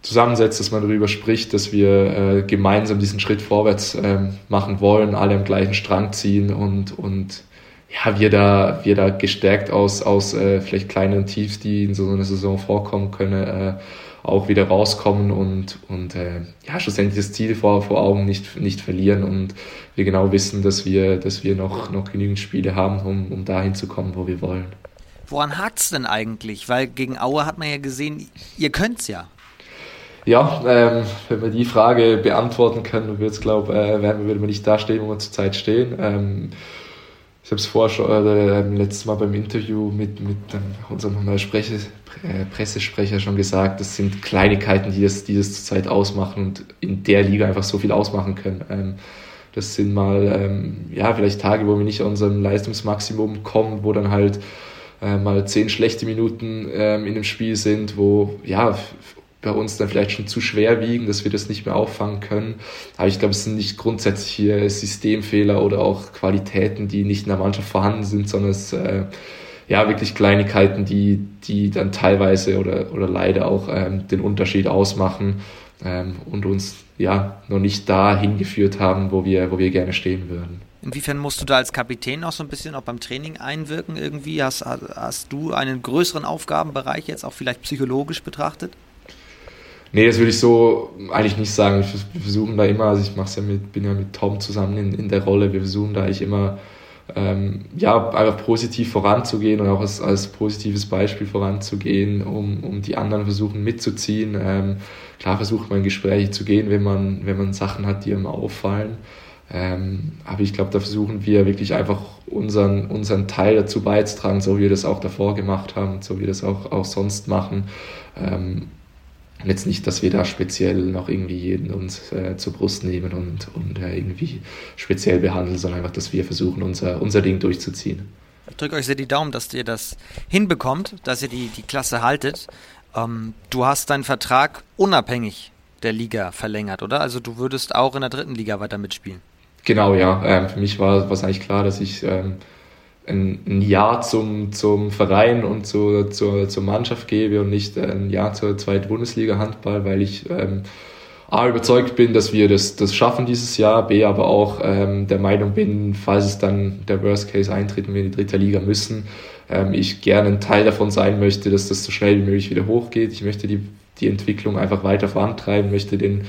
zusammensetzt, dass man darüber spricht, dass wir äh, gemeinsam diesen Schritt vorwärts äh, machen wollen, alle am gleichen Strang ziehen und, und ja, wir da, wir da gestärkt aus, aus äh, vielleicht kleinen Tiefs, die in so einer Saison vorkommen können, äh, auch wieder rauskommen und, und äh, ja, schlussendlich das Ziel vor, vor Augen nicht, nicht verlieren und wir genau wissen, dass wir, dass wir noch, noch genügend Spiele haben, um, um dahin zu kommen, wo wir wollen. Woran hakt es denn eigentlich? Weil gegen Aue hat man ja gesehen, ihr könnt's ja. Ja, ähm, wenn wir die Frage beantworten können, würde, glaub, äh, würde man nicht da stehen, wo wir zurzeit stehen. Ähm, ich habe es vorher schon äh, letztes Mal beim Interview mit, mit ähm, unserem Sprecher, äh, Pressesprecher schon gesagt, das sind Kleinigkeiten, die das, die das zurzeit ausmachen und in der Liga einfach so viel ausmachen können. Ähm, das sind mal, ähm, ja, vielleicht Tage, wo wir nicht an unserem Leistungsmaximum kommen, wo dann halt äh, mal zehn schlechte Minuten ähm, in dem Spiel sind, wo, ja, bei uns dann vielleicht schon zu schwer wiegen, dass wir das nicht mehr auffangen können. Aber ich glaube, es sind nicht grundsätzlich hier Systemfehler oder auch Qualitäten, die nicht in der Mannschaft vorhanden sind, sondern es äh, ja wirklich Kleinigkeiten, die, die dann teilweise oder, oder leider auch ähm, den Unterschied ausmachen ähm, und uns ja noch nicht da hingeführt haben, wo wir, wo wir gerne stehen würden. Inwiefern musst du da als Kapitän auch so ein bisschen auch beim Training einwirken irgendwie? Hast, hast du einen größeren Aufgabenbereich jetzt auch vielleicht psychologisch betrachtet? Nee, das würde ich so eigentlich nicht sagen. Wir versuchen da immer, also ich mache ja mit, bin ja mit Tom zusammen in, in der Rolle, wir versuchen da eigentlich immer ähm, ja, einfach positiv voranzugehen und auch als, als positives Beispiel voranzugehen, um, um die anderen versuchen mitzuziehen. Ähm, klar versucht man in Gespräche zu gehen, wenn man, wenn man Sachen hat, die einem auffallen. Ähm, aber ich glaube, da versuchen wir wirklich einfach unseren, unseren Teil dazu beizutragen, so wie wir das auch davor gemacht haben, so wie wir das auch, auch sonst machen. Ähm, jetzt nicht, dass wir da speziell noch irgendwie jeden uns äh, zur Brust nehmen und, und äh, irgendwie speziell behandeln, sondern einfach, dass wir versuchen, unser, unser Ding durchzuziehen. Ich drücke euch sehr die Daumen, dass ihr das hinbekommt, dass ihr die, die Klasse haltet. Ähm, du hast deinen Vertrag unabhängig der Liga verlängert, oder? Also du würdest auch in der dritten Liga weiter mitspielen. Genau, ja. Ähm, für mich war es eigentlich klar, dass ich ähm, ein, ein Jahr zum, zum Verein und zu, zur, zur Mannschaft gebe und nicht ein Jahr zur zweiten Bundesliga Handball, weil ich ähm, A, überzeugt bin, dass wir das, das schaffen dieses Jahr, B, aber auch ähm, der Meinung bin, falls es dann der Worst Case eintritt und wir in die dritte Liga müssen, ähm, ich gerne ein Teil davon sein möchte, dass das so schnell wie möglich wieder hochgeht. Ich möchte die, die Entwicklung einfach weiter vorantreiben, möchte den,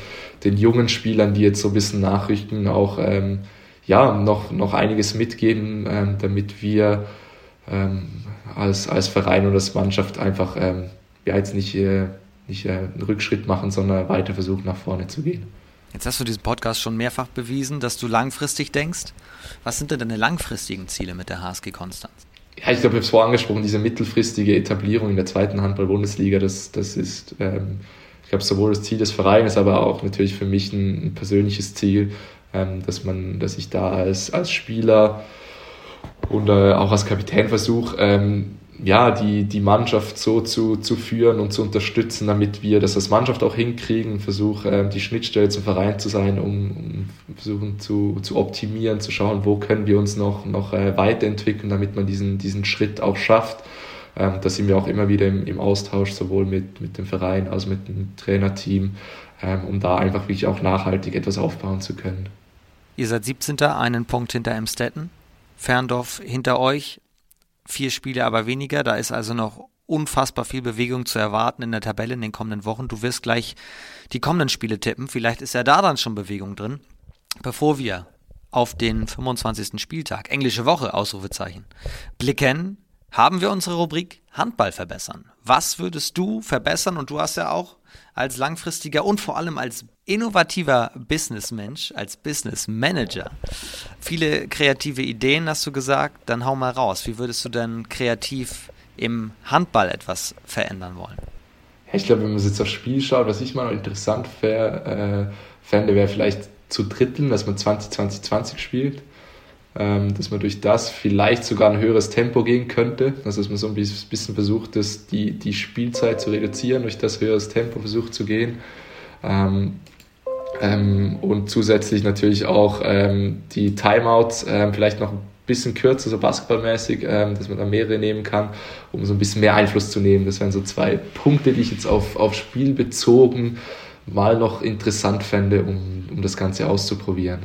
den jungen Spielern, die jetzt so ein bisschen nachrichten, auch ähm, ja, noch, noch einiges mitgeben, ähm, damit wir ähm, als, als Verein und als Mannschaft einfach ähm, ja, jetzt nicht, äh, nicht äh, einen Rückschritt machen, sondern weiter versuchen, nach vorne zu gehen. Jetzt hast du diesen Podcast schon mehrfach bewiesen, dass du langfristig denkst. Was sind denn deine langfristigen Ziele mit der HSG Konstanz? Ja, ich glaube, ich habe es vorher angesprochen, diese mittelfristige Etablierung in der zweiten Handball-Bundesliga, das, das ist, ähm, ich glaube, sowohl das Ziel des Vereins, aber auch natürlich für mich ein, ein persönliches Ziel, ähm, dass man, dass ich da als, als Spieler und äh, auch als Kapitän versuche, ähm, ja, die, die Mannschaft so zu, zu führen und zu unterstützen, damit wir das als Mannschaft auch hinkriegen, versuche äh, die Schnittstelle zum Verein zu sein, um, um versuchen zu, zu optimieren, zu schauen, wo können wir uns noch, noch äh, weiterentwickeln, damit man diesen, diesen Schritt auch schafft. Ähm, da sind wir auch immer wieder im, im Austausch, sowohl mit, mit dem Verein als mit dem Trainerteam, ähm, um da einfach wirklich auch nachhaltig etwas aufbauen zu können. Ihr seid 17. einen Punkt hinter Emstetten. Ferndorf hinter euch. Vier Spiele aber weniger. Da ist also noch unfassbar viel Bewegung zu erwarten in der Tabelle in den kommenden Wochen. Du wirst gleich die kommenden Spiele tippen. Vielleicht ist ja da dann schon Bewegung drin. Bevor wir auf den 25. Spieltag, englische Woche, Ausrufezeichen, blicken, haben wir unsere Rubrik Handball verbessern. Was würdest du verbessern? Und du hast ja auch als langfristiger und vor allem als innovativer Businessmensch, als Business Manager. Viele kreative Ideen hast du gesagt, dann hau mal raus. Wie würdest du denn kreativ im Handball etwas verändern wollen? ich glaube, wenn man jetzt aufs Spiel schaut, was ich mal interessant fände, äh, wäre vielleicht zu dritteln, dass man 20-20-20 spielt. Ähm, dass man durch das vielleicht sogar ein höheres Tempo gehen könnte. Also dass man so ein bisschen versucht, das, die, die Spielzeit zu reduzieren, durch das höheres Tempo versucht zu gehen. Ähm, ähm, und zusätzlich natürlich auch ähm, die Timeouts ähm, vielleicht noch ein bisschen kürzer, so basketballmäßig, ähm, dass man da mehrere nehmen kann, um so ein bisschen mehr Einfluss zu nehmen. Das wären so zwei Punkte, die ich jetzt auf, auf Spiel bezogen mal noch interessant fände, um, um das Ganze auszuprobieren.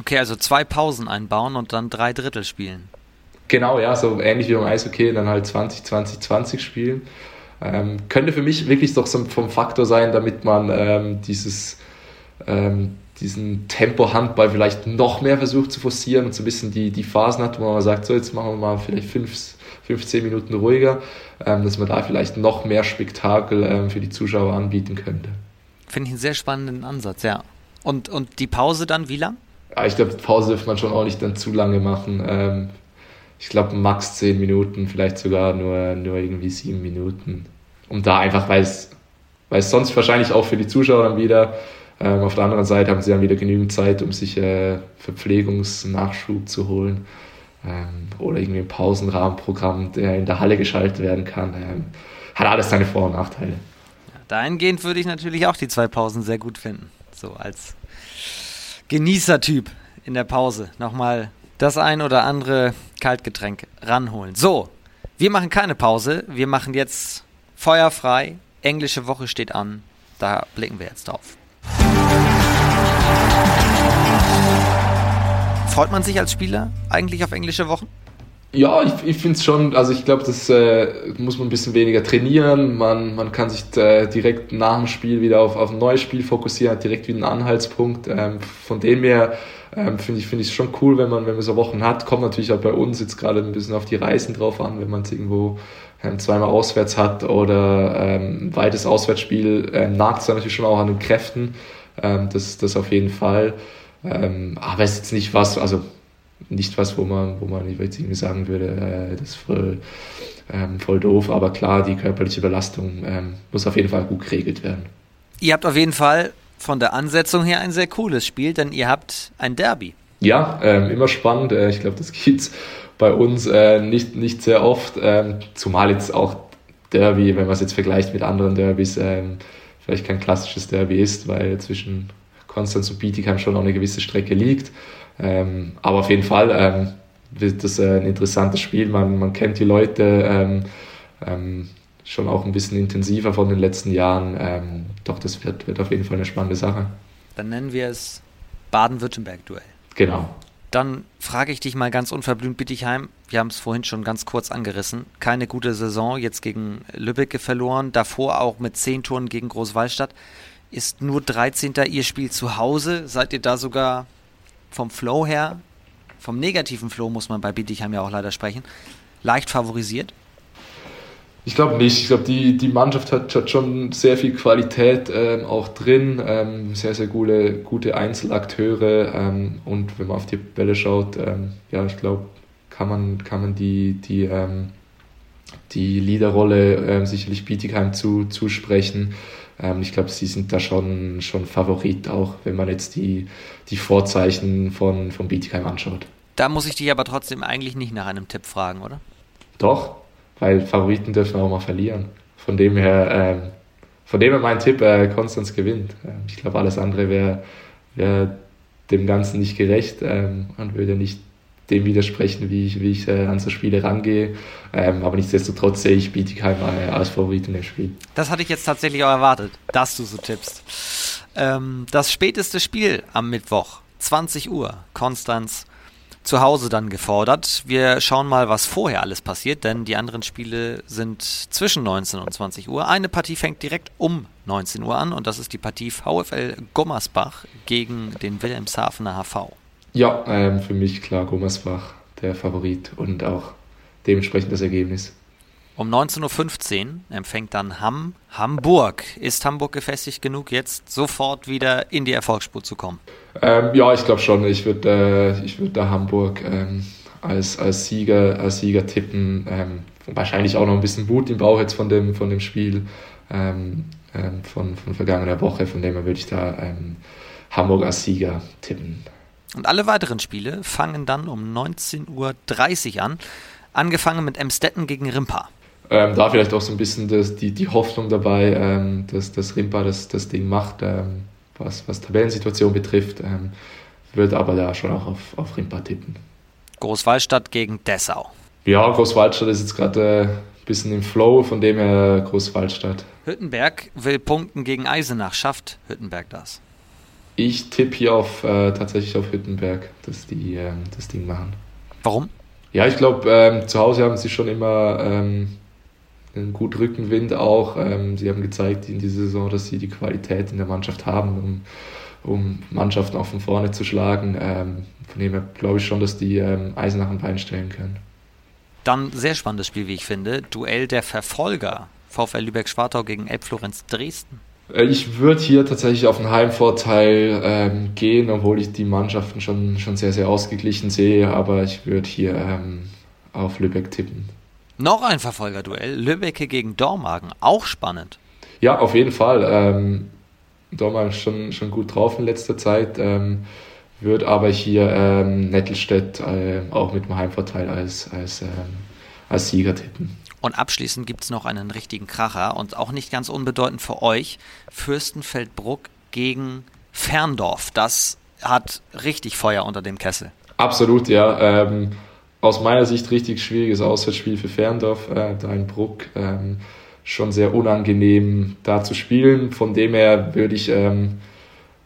Okay, also zwei Pausen einbauen und dann drei Drittel spielen. Genau, ja, so ähnlich wie beim Eishockey, dann halt 20, 20, 20 spielen. Ähm, könnte für mich wirklich doch so vom Faktor sein, damit man ähm, dieses, ähm, diesen Tempo-Handball vielleicht noch mehr versucht zu forcieren und so ein bisschen die, die Phasen hat, wo man sagt, so jetzt machen wir mal vielleicht 5, 15 Minuten ruhiger, ähm, dass man da vielleicht noch mehr Spektakel ähm, für die Zuschauer anbieten könnte. Finde ich einen sehr spannenden Ansatz, ja. Und, und die Pause dann wie lang? Ja, ich glaube, Pause dürfte man schon auch nicht dann zu lange machen. Ähm, ich glaube, max zehn Minuten, vielleicht sogar nur, nur irgendwie sieben Minuten. Um da einfach, weil es, weil es sonst wahrscheinlich auch für die Zuschauer dann wieder, ähm, auf der anderen Seite haben sie dann wieder genügend Zeit, um sich äh, Verpflegungsnachschub zu holen. Ähm, oder irgendwie ein Pausenrahmenprogramm, der in der Halle geschaltet werden kann. Ähm, hat alles seine Vor- und Nachteile. Ja, dahingehend würde ich natürlich auch die zwei Pausen sehr gut finden. So als Genießertyp in der Pause nochmal das ein oder andere Kaltgetränk ranholen. So, wir machen keine Pause. Wir machen jetzt feuerfrei. Englische Woche steht an. Da blicken wir jetzt drauf. Freut man sich als Spieler eigentlich auf englische Wochen? Ja, ich, ich finde es schon, also ich glaube, das äh, muss man ein bisschen weniger trainieren. Man, man kann sich äh, direkt nach dem Spiel wieder auf, auf ein neues Spiel fokussieren, hat direkt wieder einen Anhaltspunkt. Ähm, von dem her ähm, finde ich es schon cool, wenn man, wenn man so Wochen hat. Kommt natürlich auch bei uns jetzt gerade ein bisschen auf die Reisen drauf an, wenn man es irgendwo ähm, zweimal auswärts hat oder ähm, ein weites Auswärtsspiel, ähm, nagt es natürlich schon auch an den Kräften. Ähm, das, das auf jeden Fall. Ähm, aber es ist jetzt nicht was, also nicht was, wo man, wo man jetzt irgendwie sagen würde, äh, das ist voll, ähm, voll doof. Aber klar, die körperliche Belastung ähm, muss auf jeden Fall gut geregelt werden. Ihr habt auf jeden Fall von der Ansetzung her ein sehr cooles Spiel, denn ihr habt ein Derby. Ja, ähm, immer spannend. Äh, ich glaube, das gibt bei uns äh, nicht, nicht sehr oft. Ähm, zumal jetzt auch Derby, wenn man es jetzt vergleicht mit anderen Derbys, ähm, vielleicht kein klassisches Derby ist, weil zwischen Konstanz und Bietigheim schon noch eine gewisse Strecke liegt. Ähm, aber auf jeden Fall ähm, wird das äh, ein interessantes Spiel. Man, man kennt die Leute ähm, ähm schon auch ein bisschen intensiver von den letzten Jahren. Ähm, doch, das wird, wird auf jeden Fall eine spannende Sache. Dann nennen wir es Baden-Württemberg-Duell. Genau. Dann frage ich dich mal ganz unverblümt, Bittigheim. Wir haben es vorhin schon ganz kurz angerissen. Keine gute Saison, jetzt gegen Lübeck verloren, davor auch mit zehn Toren gegen Großwallstadt. Ist nur 13. Ihr Spiel zu Hause. Seid ihr da sogar vom Flow her, vom negativen Flow muss man bei Bietigheim ja auch leider sprechen, leicht favorisiert? Ich glaube nicht. Ich glaube, die, die Mannschaft hat, hat schon sehr viel Qualität ähm, auch drin, ähm, sehr, sehr gute, gute Einzelakteure. Ähm, und wenn man auf die Bälle schaut, ähm, ja, ich glaube, kann man, kann man die, die, ähm, die Leaderrolle ähm, sicherlich Bietigheim zu, zusprechen. Ähm, ich glaube, sie sind da schon, schon Favorit, auch wenn man jetzt die, die Vorzeichen von, von Bietigheim anschaut. Da muss ich dich aber trotzdem eigentlich nicht nach einem Tipp fragen, oder? Doch, weil Favoriten dürfen auch mal verlieren. Von dem her, ähm, von dem her mein Tipp, äh, Konstanz gewinnt. Ähm, ich glaube, alles andere wäre wär dem Ganzen nicht gerecht ähm, und würde nicht dem widersprechen, wie ich, wie ich äh, an so Spiele rangehe. Ähm, aber nichtsdestotrotz sehe ich Bietigheim äh, als Favorit in dem Spiel. Das hatte ich jetzt tatsächlich auch erwartet, dass du so tippst. Ähm, das späteste Spiel am Mittwoch, 20 Uhr, Konstanz zu Hause dann gefordert. Wir schauen mal, was vorher alles passiert, denn die anderen Spiele sind zwischen 19 und 20 Uhr. Eine Partie fängt direkt um 19 Uhr an und das ist die Partie VfL Gommersbach gegen den Wilhelmshavener HV. Ja, ähm, für mich klar Gummersbach der Favorit und auch dementsprechend das Ergebnis. Um 19.15 Uhr empfängt dann Hamm Hamburg. Ist Hamburg gefestigt genug, jetzt sofort wieder in die Erfolgsspur zu kommen? Ähm, ja, ich glaube schon. Ich würde äh, würd da Hamburg ähm, als, als, Sieger, als Sieger tippen. Ähm, wahrscheinlich auch noch ein bisschen Wut im Bauch jetzt von dem, von dem Spiel ähm, ähm, von, von vergangener Woche. Von dem her würde ich da ähm, Hamburg als Sieger tippen. Und alle weiteren Spiele fangen dann um 19.30 Uhr an, angefangen mit Emstetten gegen Rimpa. Ähm, da vielleicht auch so ein bisschen das, die, die Hoffnung dabei, ähm, dass, dass Rimpa das, das Ding macht, ähm, was, was Tabellensituation betrifft. Ähm, würde aber da schon auch auf, auf Rimpa tippen. Großwaldstadt gegen Dessau. Ja, Großwaldstadt ist jetzt gerade ein bisschen im Flow, von dem her Großwaldstadt. Hüttenberg will punkten gegen Eisenach. Schafft Hüttenberg das? Ich tippe hier auf, äh, tatsächlich auf Hüttenberg, dass die ähm, das Ding machen. Warum? Ja, ich glaube, ähm, zu Hause haben sie schon immer ähm, einen guten Rückenwind auch. Ähm, sie haben gezeigt in dieser Saison, dass sie die Qualität in der Mannschaft haben, um, um Mannschaften auch von vorne zu schlagen. Ähm, von dem her glaube ich schon, dass die ähm, Eisenach ein Bein stellen können. Dann sehr spannendes Spiel, wie ich finde. Duell der Verfolger. VfL Lübeck-Schwartau gegen Elbflorenz Dresden. Äh, ich würde hier tatsächlich auf einen Heimvorteil ähm, gehen, obwohl ich die Mannschaften schon, schon sehr, sehr ausgeglichen sehe, aber ich würde hier ähm, auf Lübeck tippen. Noch ein Verfolgerduell, Lübeck gegen Dormagen, auch spannend. Ja, auf jeden Fall. Ähm, Dormagen ist schon, schon gut drauf in letzter Zeit, ähm, wird aber hier ähm, Nettelstedt äh, auch mit dem Heimvorteil als, als, ähm, als Sieger tippen. Und abschließend gibt es noch einen richtigen Kracher und auch nicht ganz unbedeutend für euch. Fürstenfeldbruck gegen Ferndorf. Das hat richtig Feuer unter dem Kessel. Absolut, ja. Ähm, aus meiner Sicht richtig schwieriges Auswärtsspiel für Ferndorf, äh, da in Bruck. Ähm, schon sehr unangenehm da zu spielen. Von dem her würde ich ähm,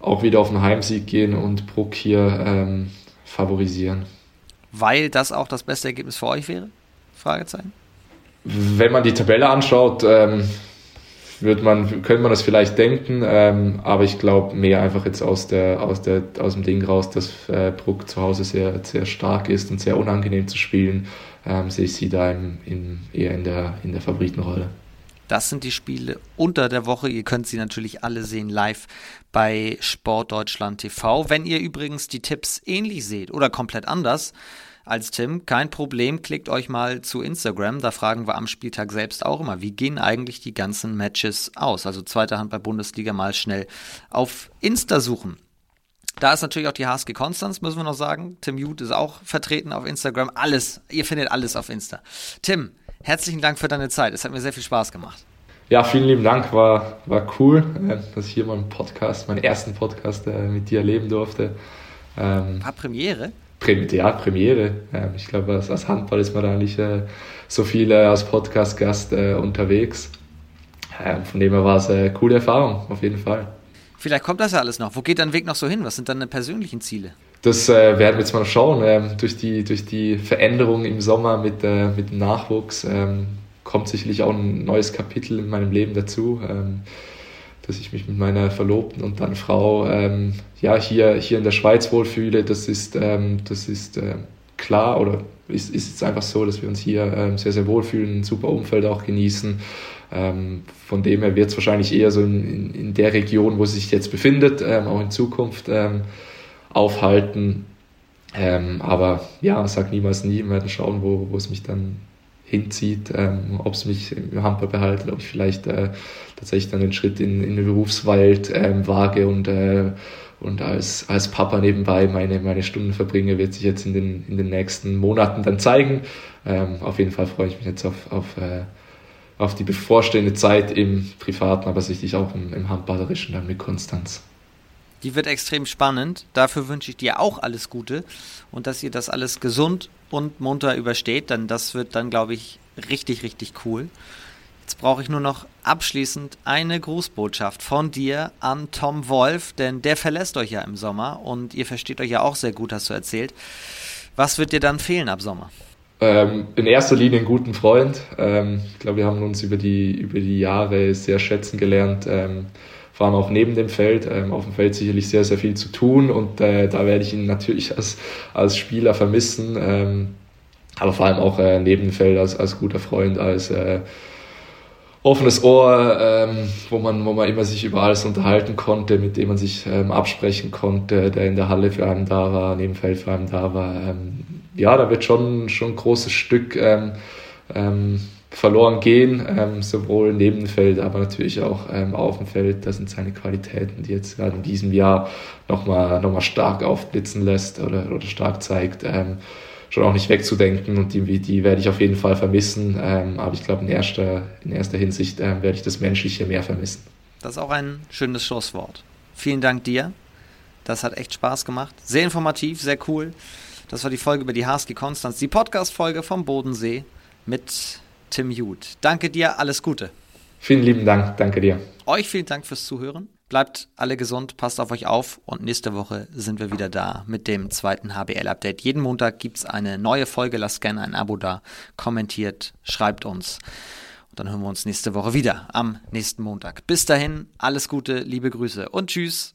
auch wieder auf einen Heimsieg gehen und Bruck hier ähm, favorisieren. Weil das auch das beste Ergebnis für euch wäre? Fragezeichen. Wenn man die Tabelle anschaut, ähm, wird man, könnte man das vielleicht denken, ähm, aber ich glaube mehr einfach jetzt aus, der, aus, der, aus dem Ding raus, dass äh, Bruck zu Hause sehr, sehr stark ist und sehr unangenehm zu spielen, ähm, sehe ich sie da im, in, eher in der, in der Favoritenrolle. Das sind die Spiele unter der Woche. Ihr könnt sie natürlich alle sehen live bei Sportdeutschland TV. Wenn ihr übrigens die Tipps ähnlich seht oder komplett anders, als Tim. Kein Problem, klickt euch mal zu Instagram. Da fragen wir am Spieltag selbst auch immer, wie gehen eigentlich die ganzen Matches aus? Also zweite Hand bei Bundesliga mal schnell auf Insta suchen. Da ist natürlich auch die HSG Konstanz, müssen wir noch sagen. Tim Jute ist auch vertreten auf Instagram. Alles, ihr findet alles auf Insta. Tim, herzlichen Dank für deine Zeit. Es hat mir sehr viel Spaß gemacht. Ja, vielen lieben Dank. War, war cool, äh, dass ich hier meinen Podcast, meinen ersten Podcast äh, mit dir erleben durfte. Ähm, war Premiere? Ja, Premiere. Ähm, ich glaube, als, Handball ist man da nicht äh, so viel äh, als Podcast-Gast äh, unterwegs. Ähm, von dem her war es eine coole Erfahrung, auf jeden Fall. Vielleicht kommt das ja alles noch. Wo geht dein Weg noch so hin? Was sind deine persönlichen Ziele? Das äh, werden wir jetzt mal schauen. Ähm, durch, die, durch die Veränderung im Sommer mit, äh, mit dem Nachwuchs ähm, kommt sicherlich auch ein neues Kapitel in meinem Leben dazu. Ähm, dass ich mich mit meiner Verlobten und dann Frau ähm, ja, hier, hier in der Schweiz wohlfühle. Das ist, ähm, das ist äh, klar oder ist, ist jetzt einfach so, dass wir uns hier ähm, sehr, sehr wohlfühlen, ein super Umfeld auch genießen. Ähm, von dem her wird es wahrscheinlich eher so in, in, in, der Region, wo sie sich jetzt befindet, ähm, auch in Zukunft ähm, aufhalten. aber ja, sag niemals nie, wir werden schauen, wo, wo es mich dann hinzieht, ähm, ob es mich im Handball behalten, ob ich vielleicht äh, tatsächlich dann den Schritt in, in den Berufswald ähm, wage und, äh, und als, als Papa nebenbei meine, meine Stunden verbringe, wird sich jetzt in den, in den nächsten Monaten dann zeigen. Ähm, auf jeden Fall freue ich mich jetzt auf, auf, äh, auf die bevorstehende Zeit im Privaten, aber sicherlich auch im, im Handballerischen dann mit Konstanz. Die wird extrem spannend. Dafür wünsche ich dir auch alles Gute und dass ihr das alles gesund und munter übersteht, denn das wird dann, glaube ich, richtig, richtig cool. Jetzt brauche ich nur noch abschließend eine Grußbotschaft von dir an Tom Wolf, denn der verlässt euch ja im Sommer und ihr versteht euch ja auch sehr gut, hast du erzählt. Was wird dir dann fehlen ab Sommer? Ähm, in erster Linie einen guten Freund. Ähm, ich glaube, wir haben uns über die, über die Jahre sehr schätzen gelernt. Ähm, allem auch neben dem Feld. Ähm, auf dem Feld sicherlich sehr, sehr viel zu tun und äh, da werde ich ihn natürlich als, als Spieler vermissen. Ähm, aber vor allem auch äh, neben dem Feld als, als guter Freund, als äh, offenes Ohr, ähm, wo, man, wo man immer sich über alles unterhalten konnte, mit dem man sich ähm, absprechen konnte, der in der Halle für einen da war, neben dem Feld für einen da war. Ähm, ja, da wird schon, schon ein großes Stück ähm, verloren gehen, ähm, sowohl neben dem Feld, aber natürlich auch ähm, auf dem Feld. Das sind seine Qualitäten, die jetzt gerade in diesem Jahr nochmal noch mal stark aufblitzen lässt oder, oder stark zeigt. Ähm, schon auch nicht wegzudenken und die, die werde ich auf jeden Fall vermissen. Ähm, aber ich glaube, in erster, in erster Hinsicht ähm, werde ich das Menschliche mehr vermissen. Das ist auch ein schönes Schlusswort. Vielen Dank dir. Das hat echt Spaß gemacht. Sehr informativ, sehr cool. Das war die Folge über die HSG Konstanz, die Podcast-Folge vom Bodensee mit Tim Jud. Danke dir, alles Gute. Vielen lieben Dank, danke dir. Euch vielen Dank fürs Zuhören. Bleibt alle gesund, passt auf euch auf und nächste Woche sind wir wieder da mit dem zweiten HBL-Update. Jeden Montag gibt es eine neue Folge. Lasst gerne ein Abo da, kommentiert, schreibt uns. Und dann hören wir uns nächste Woche wieder am nächsten Montag. Bis dahin, alles Gute, liebe Grüße und tschüss.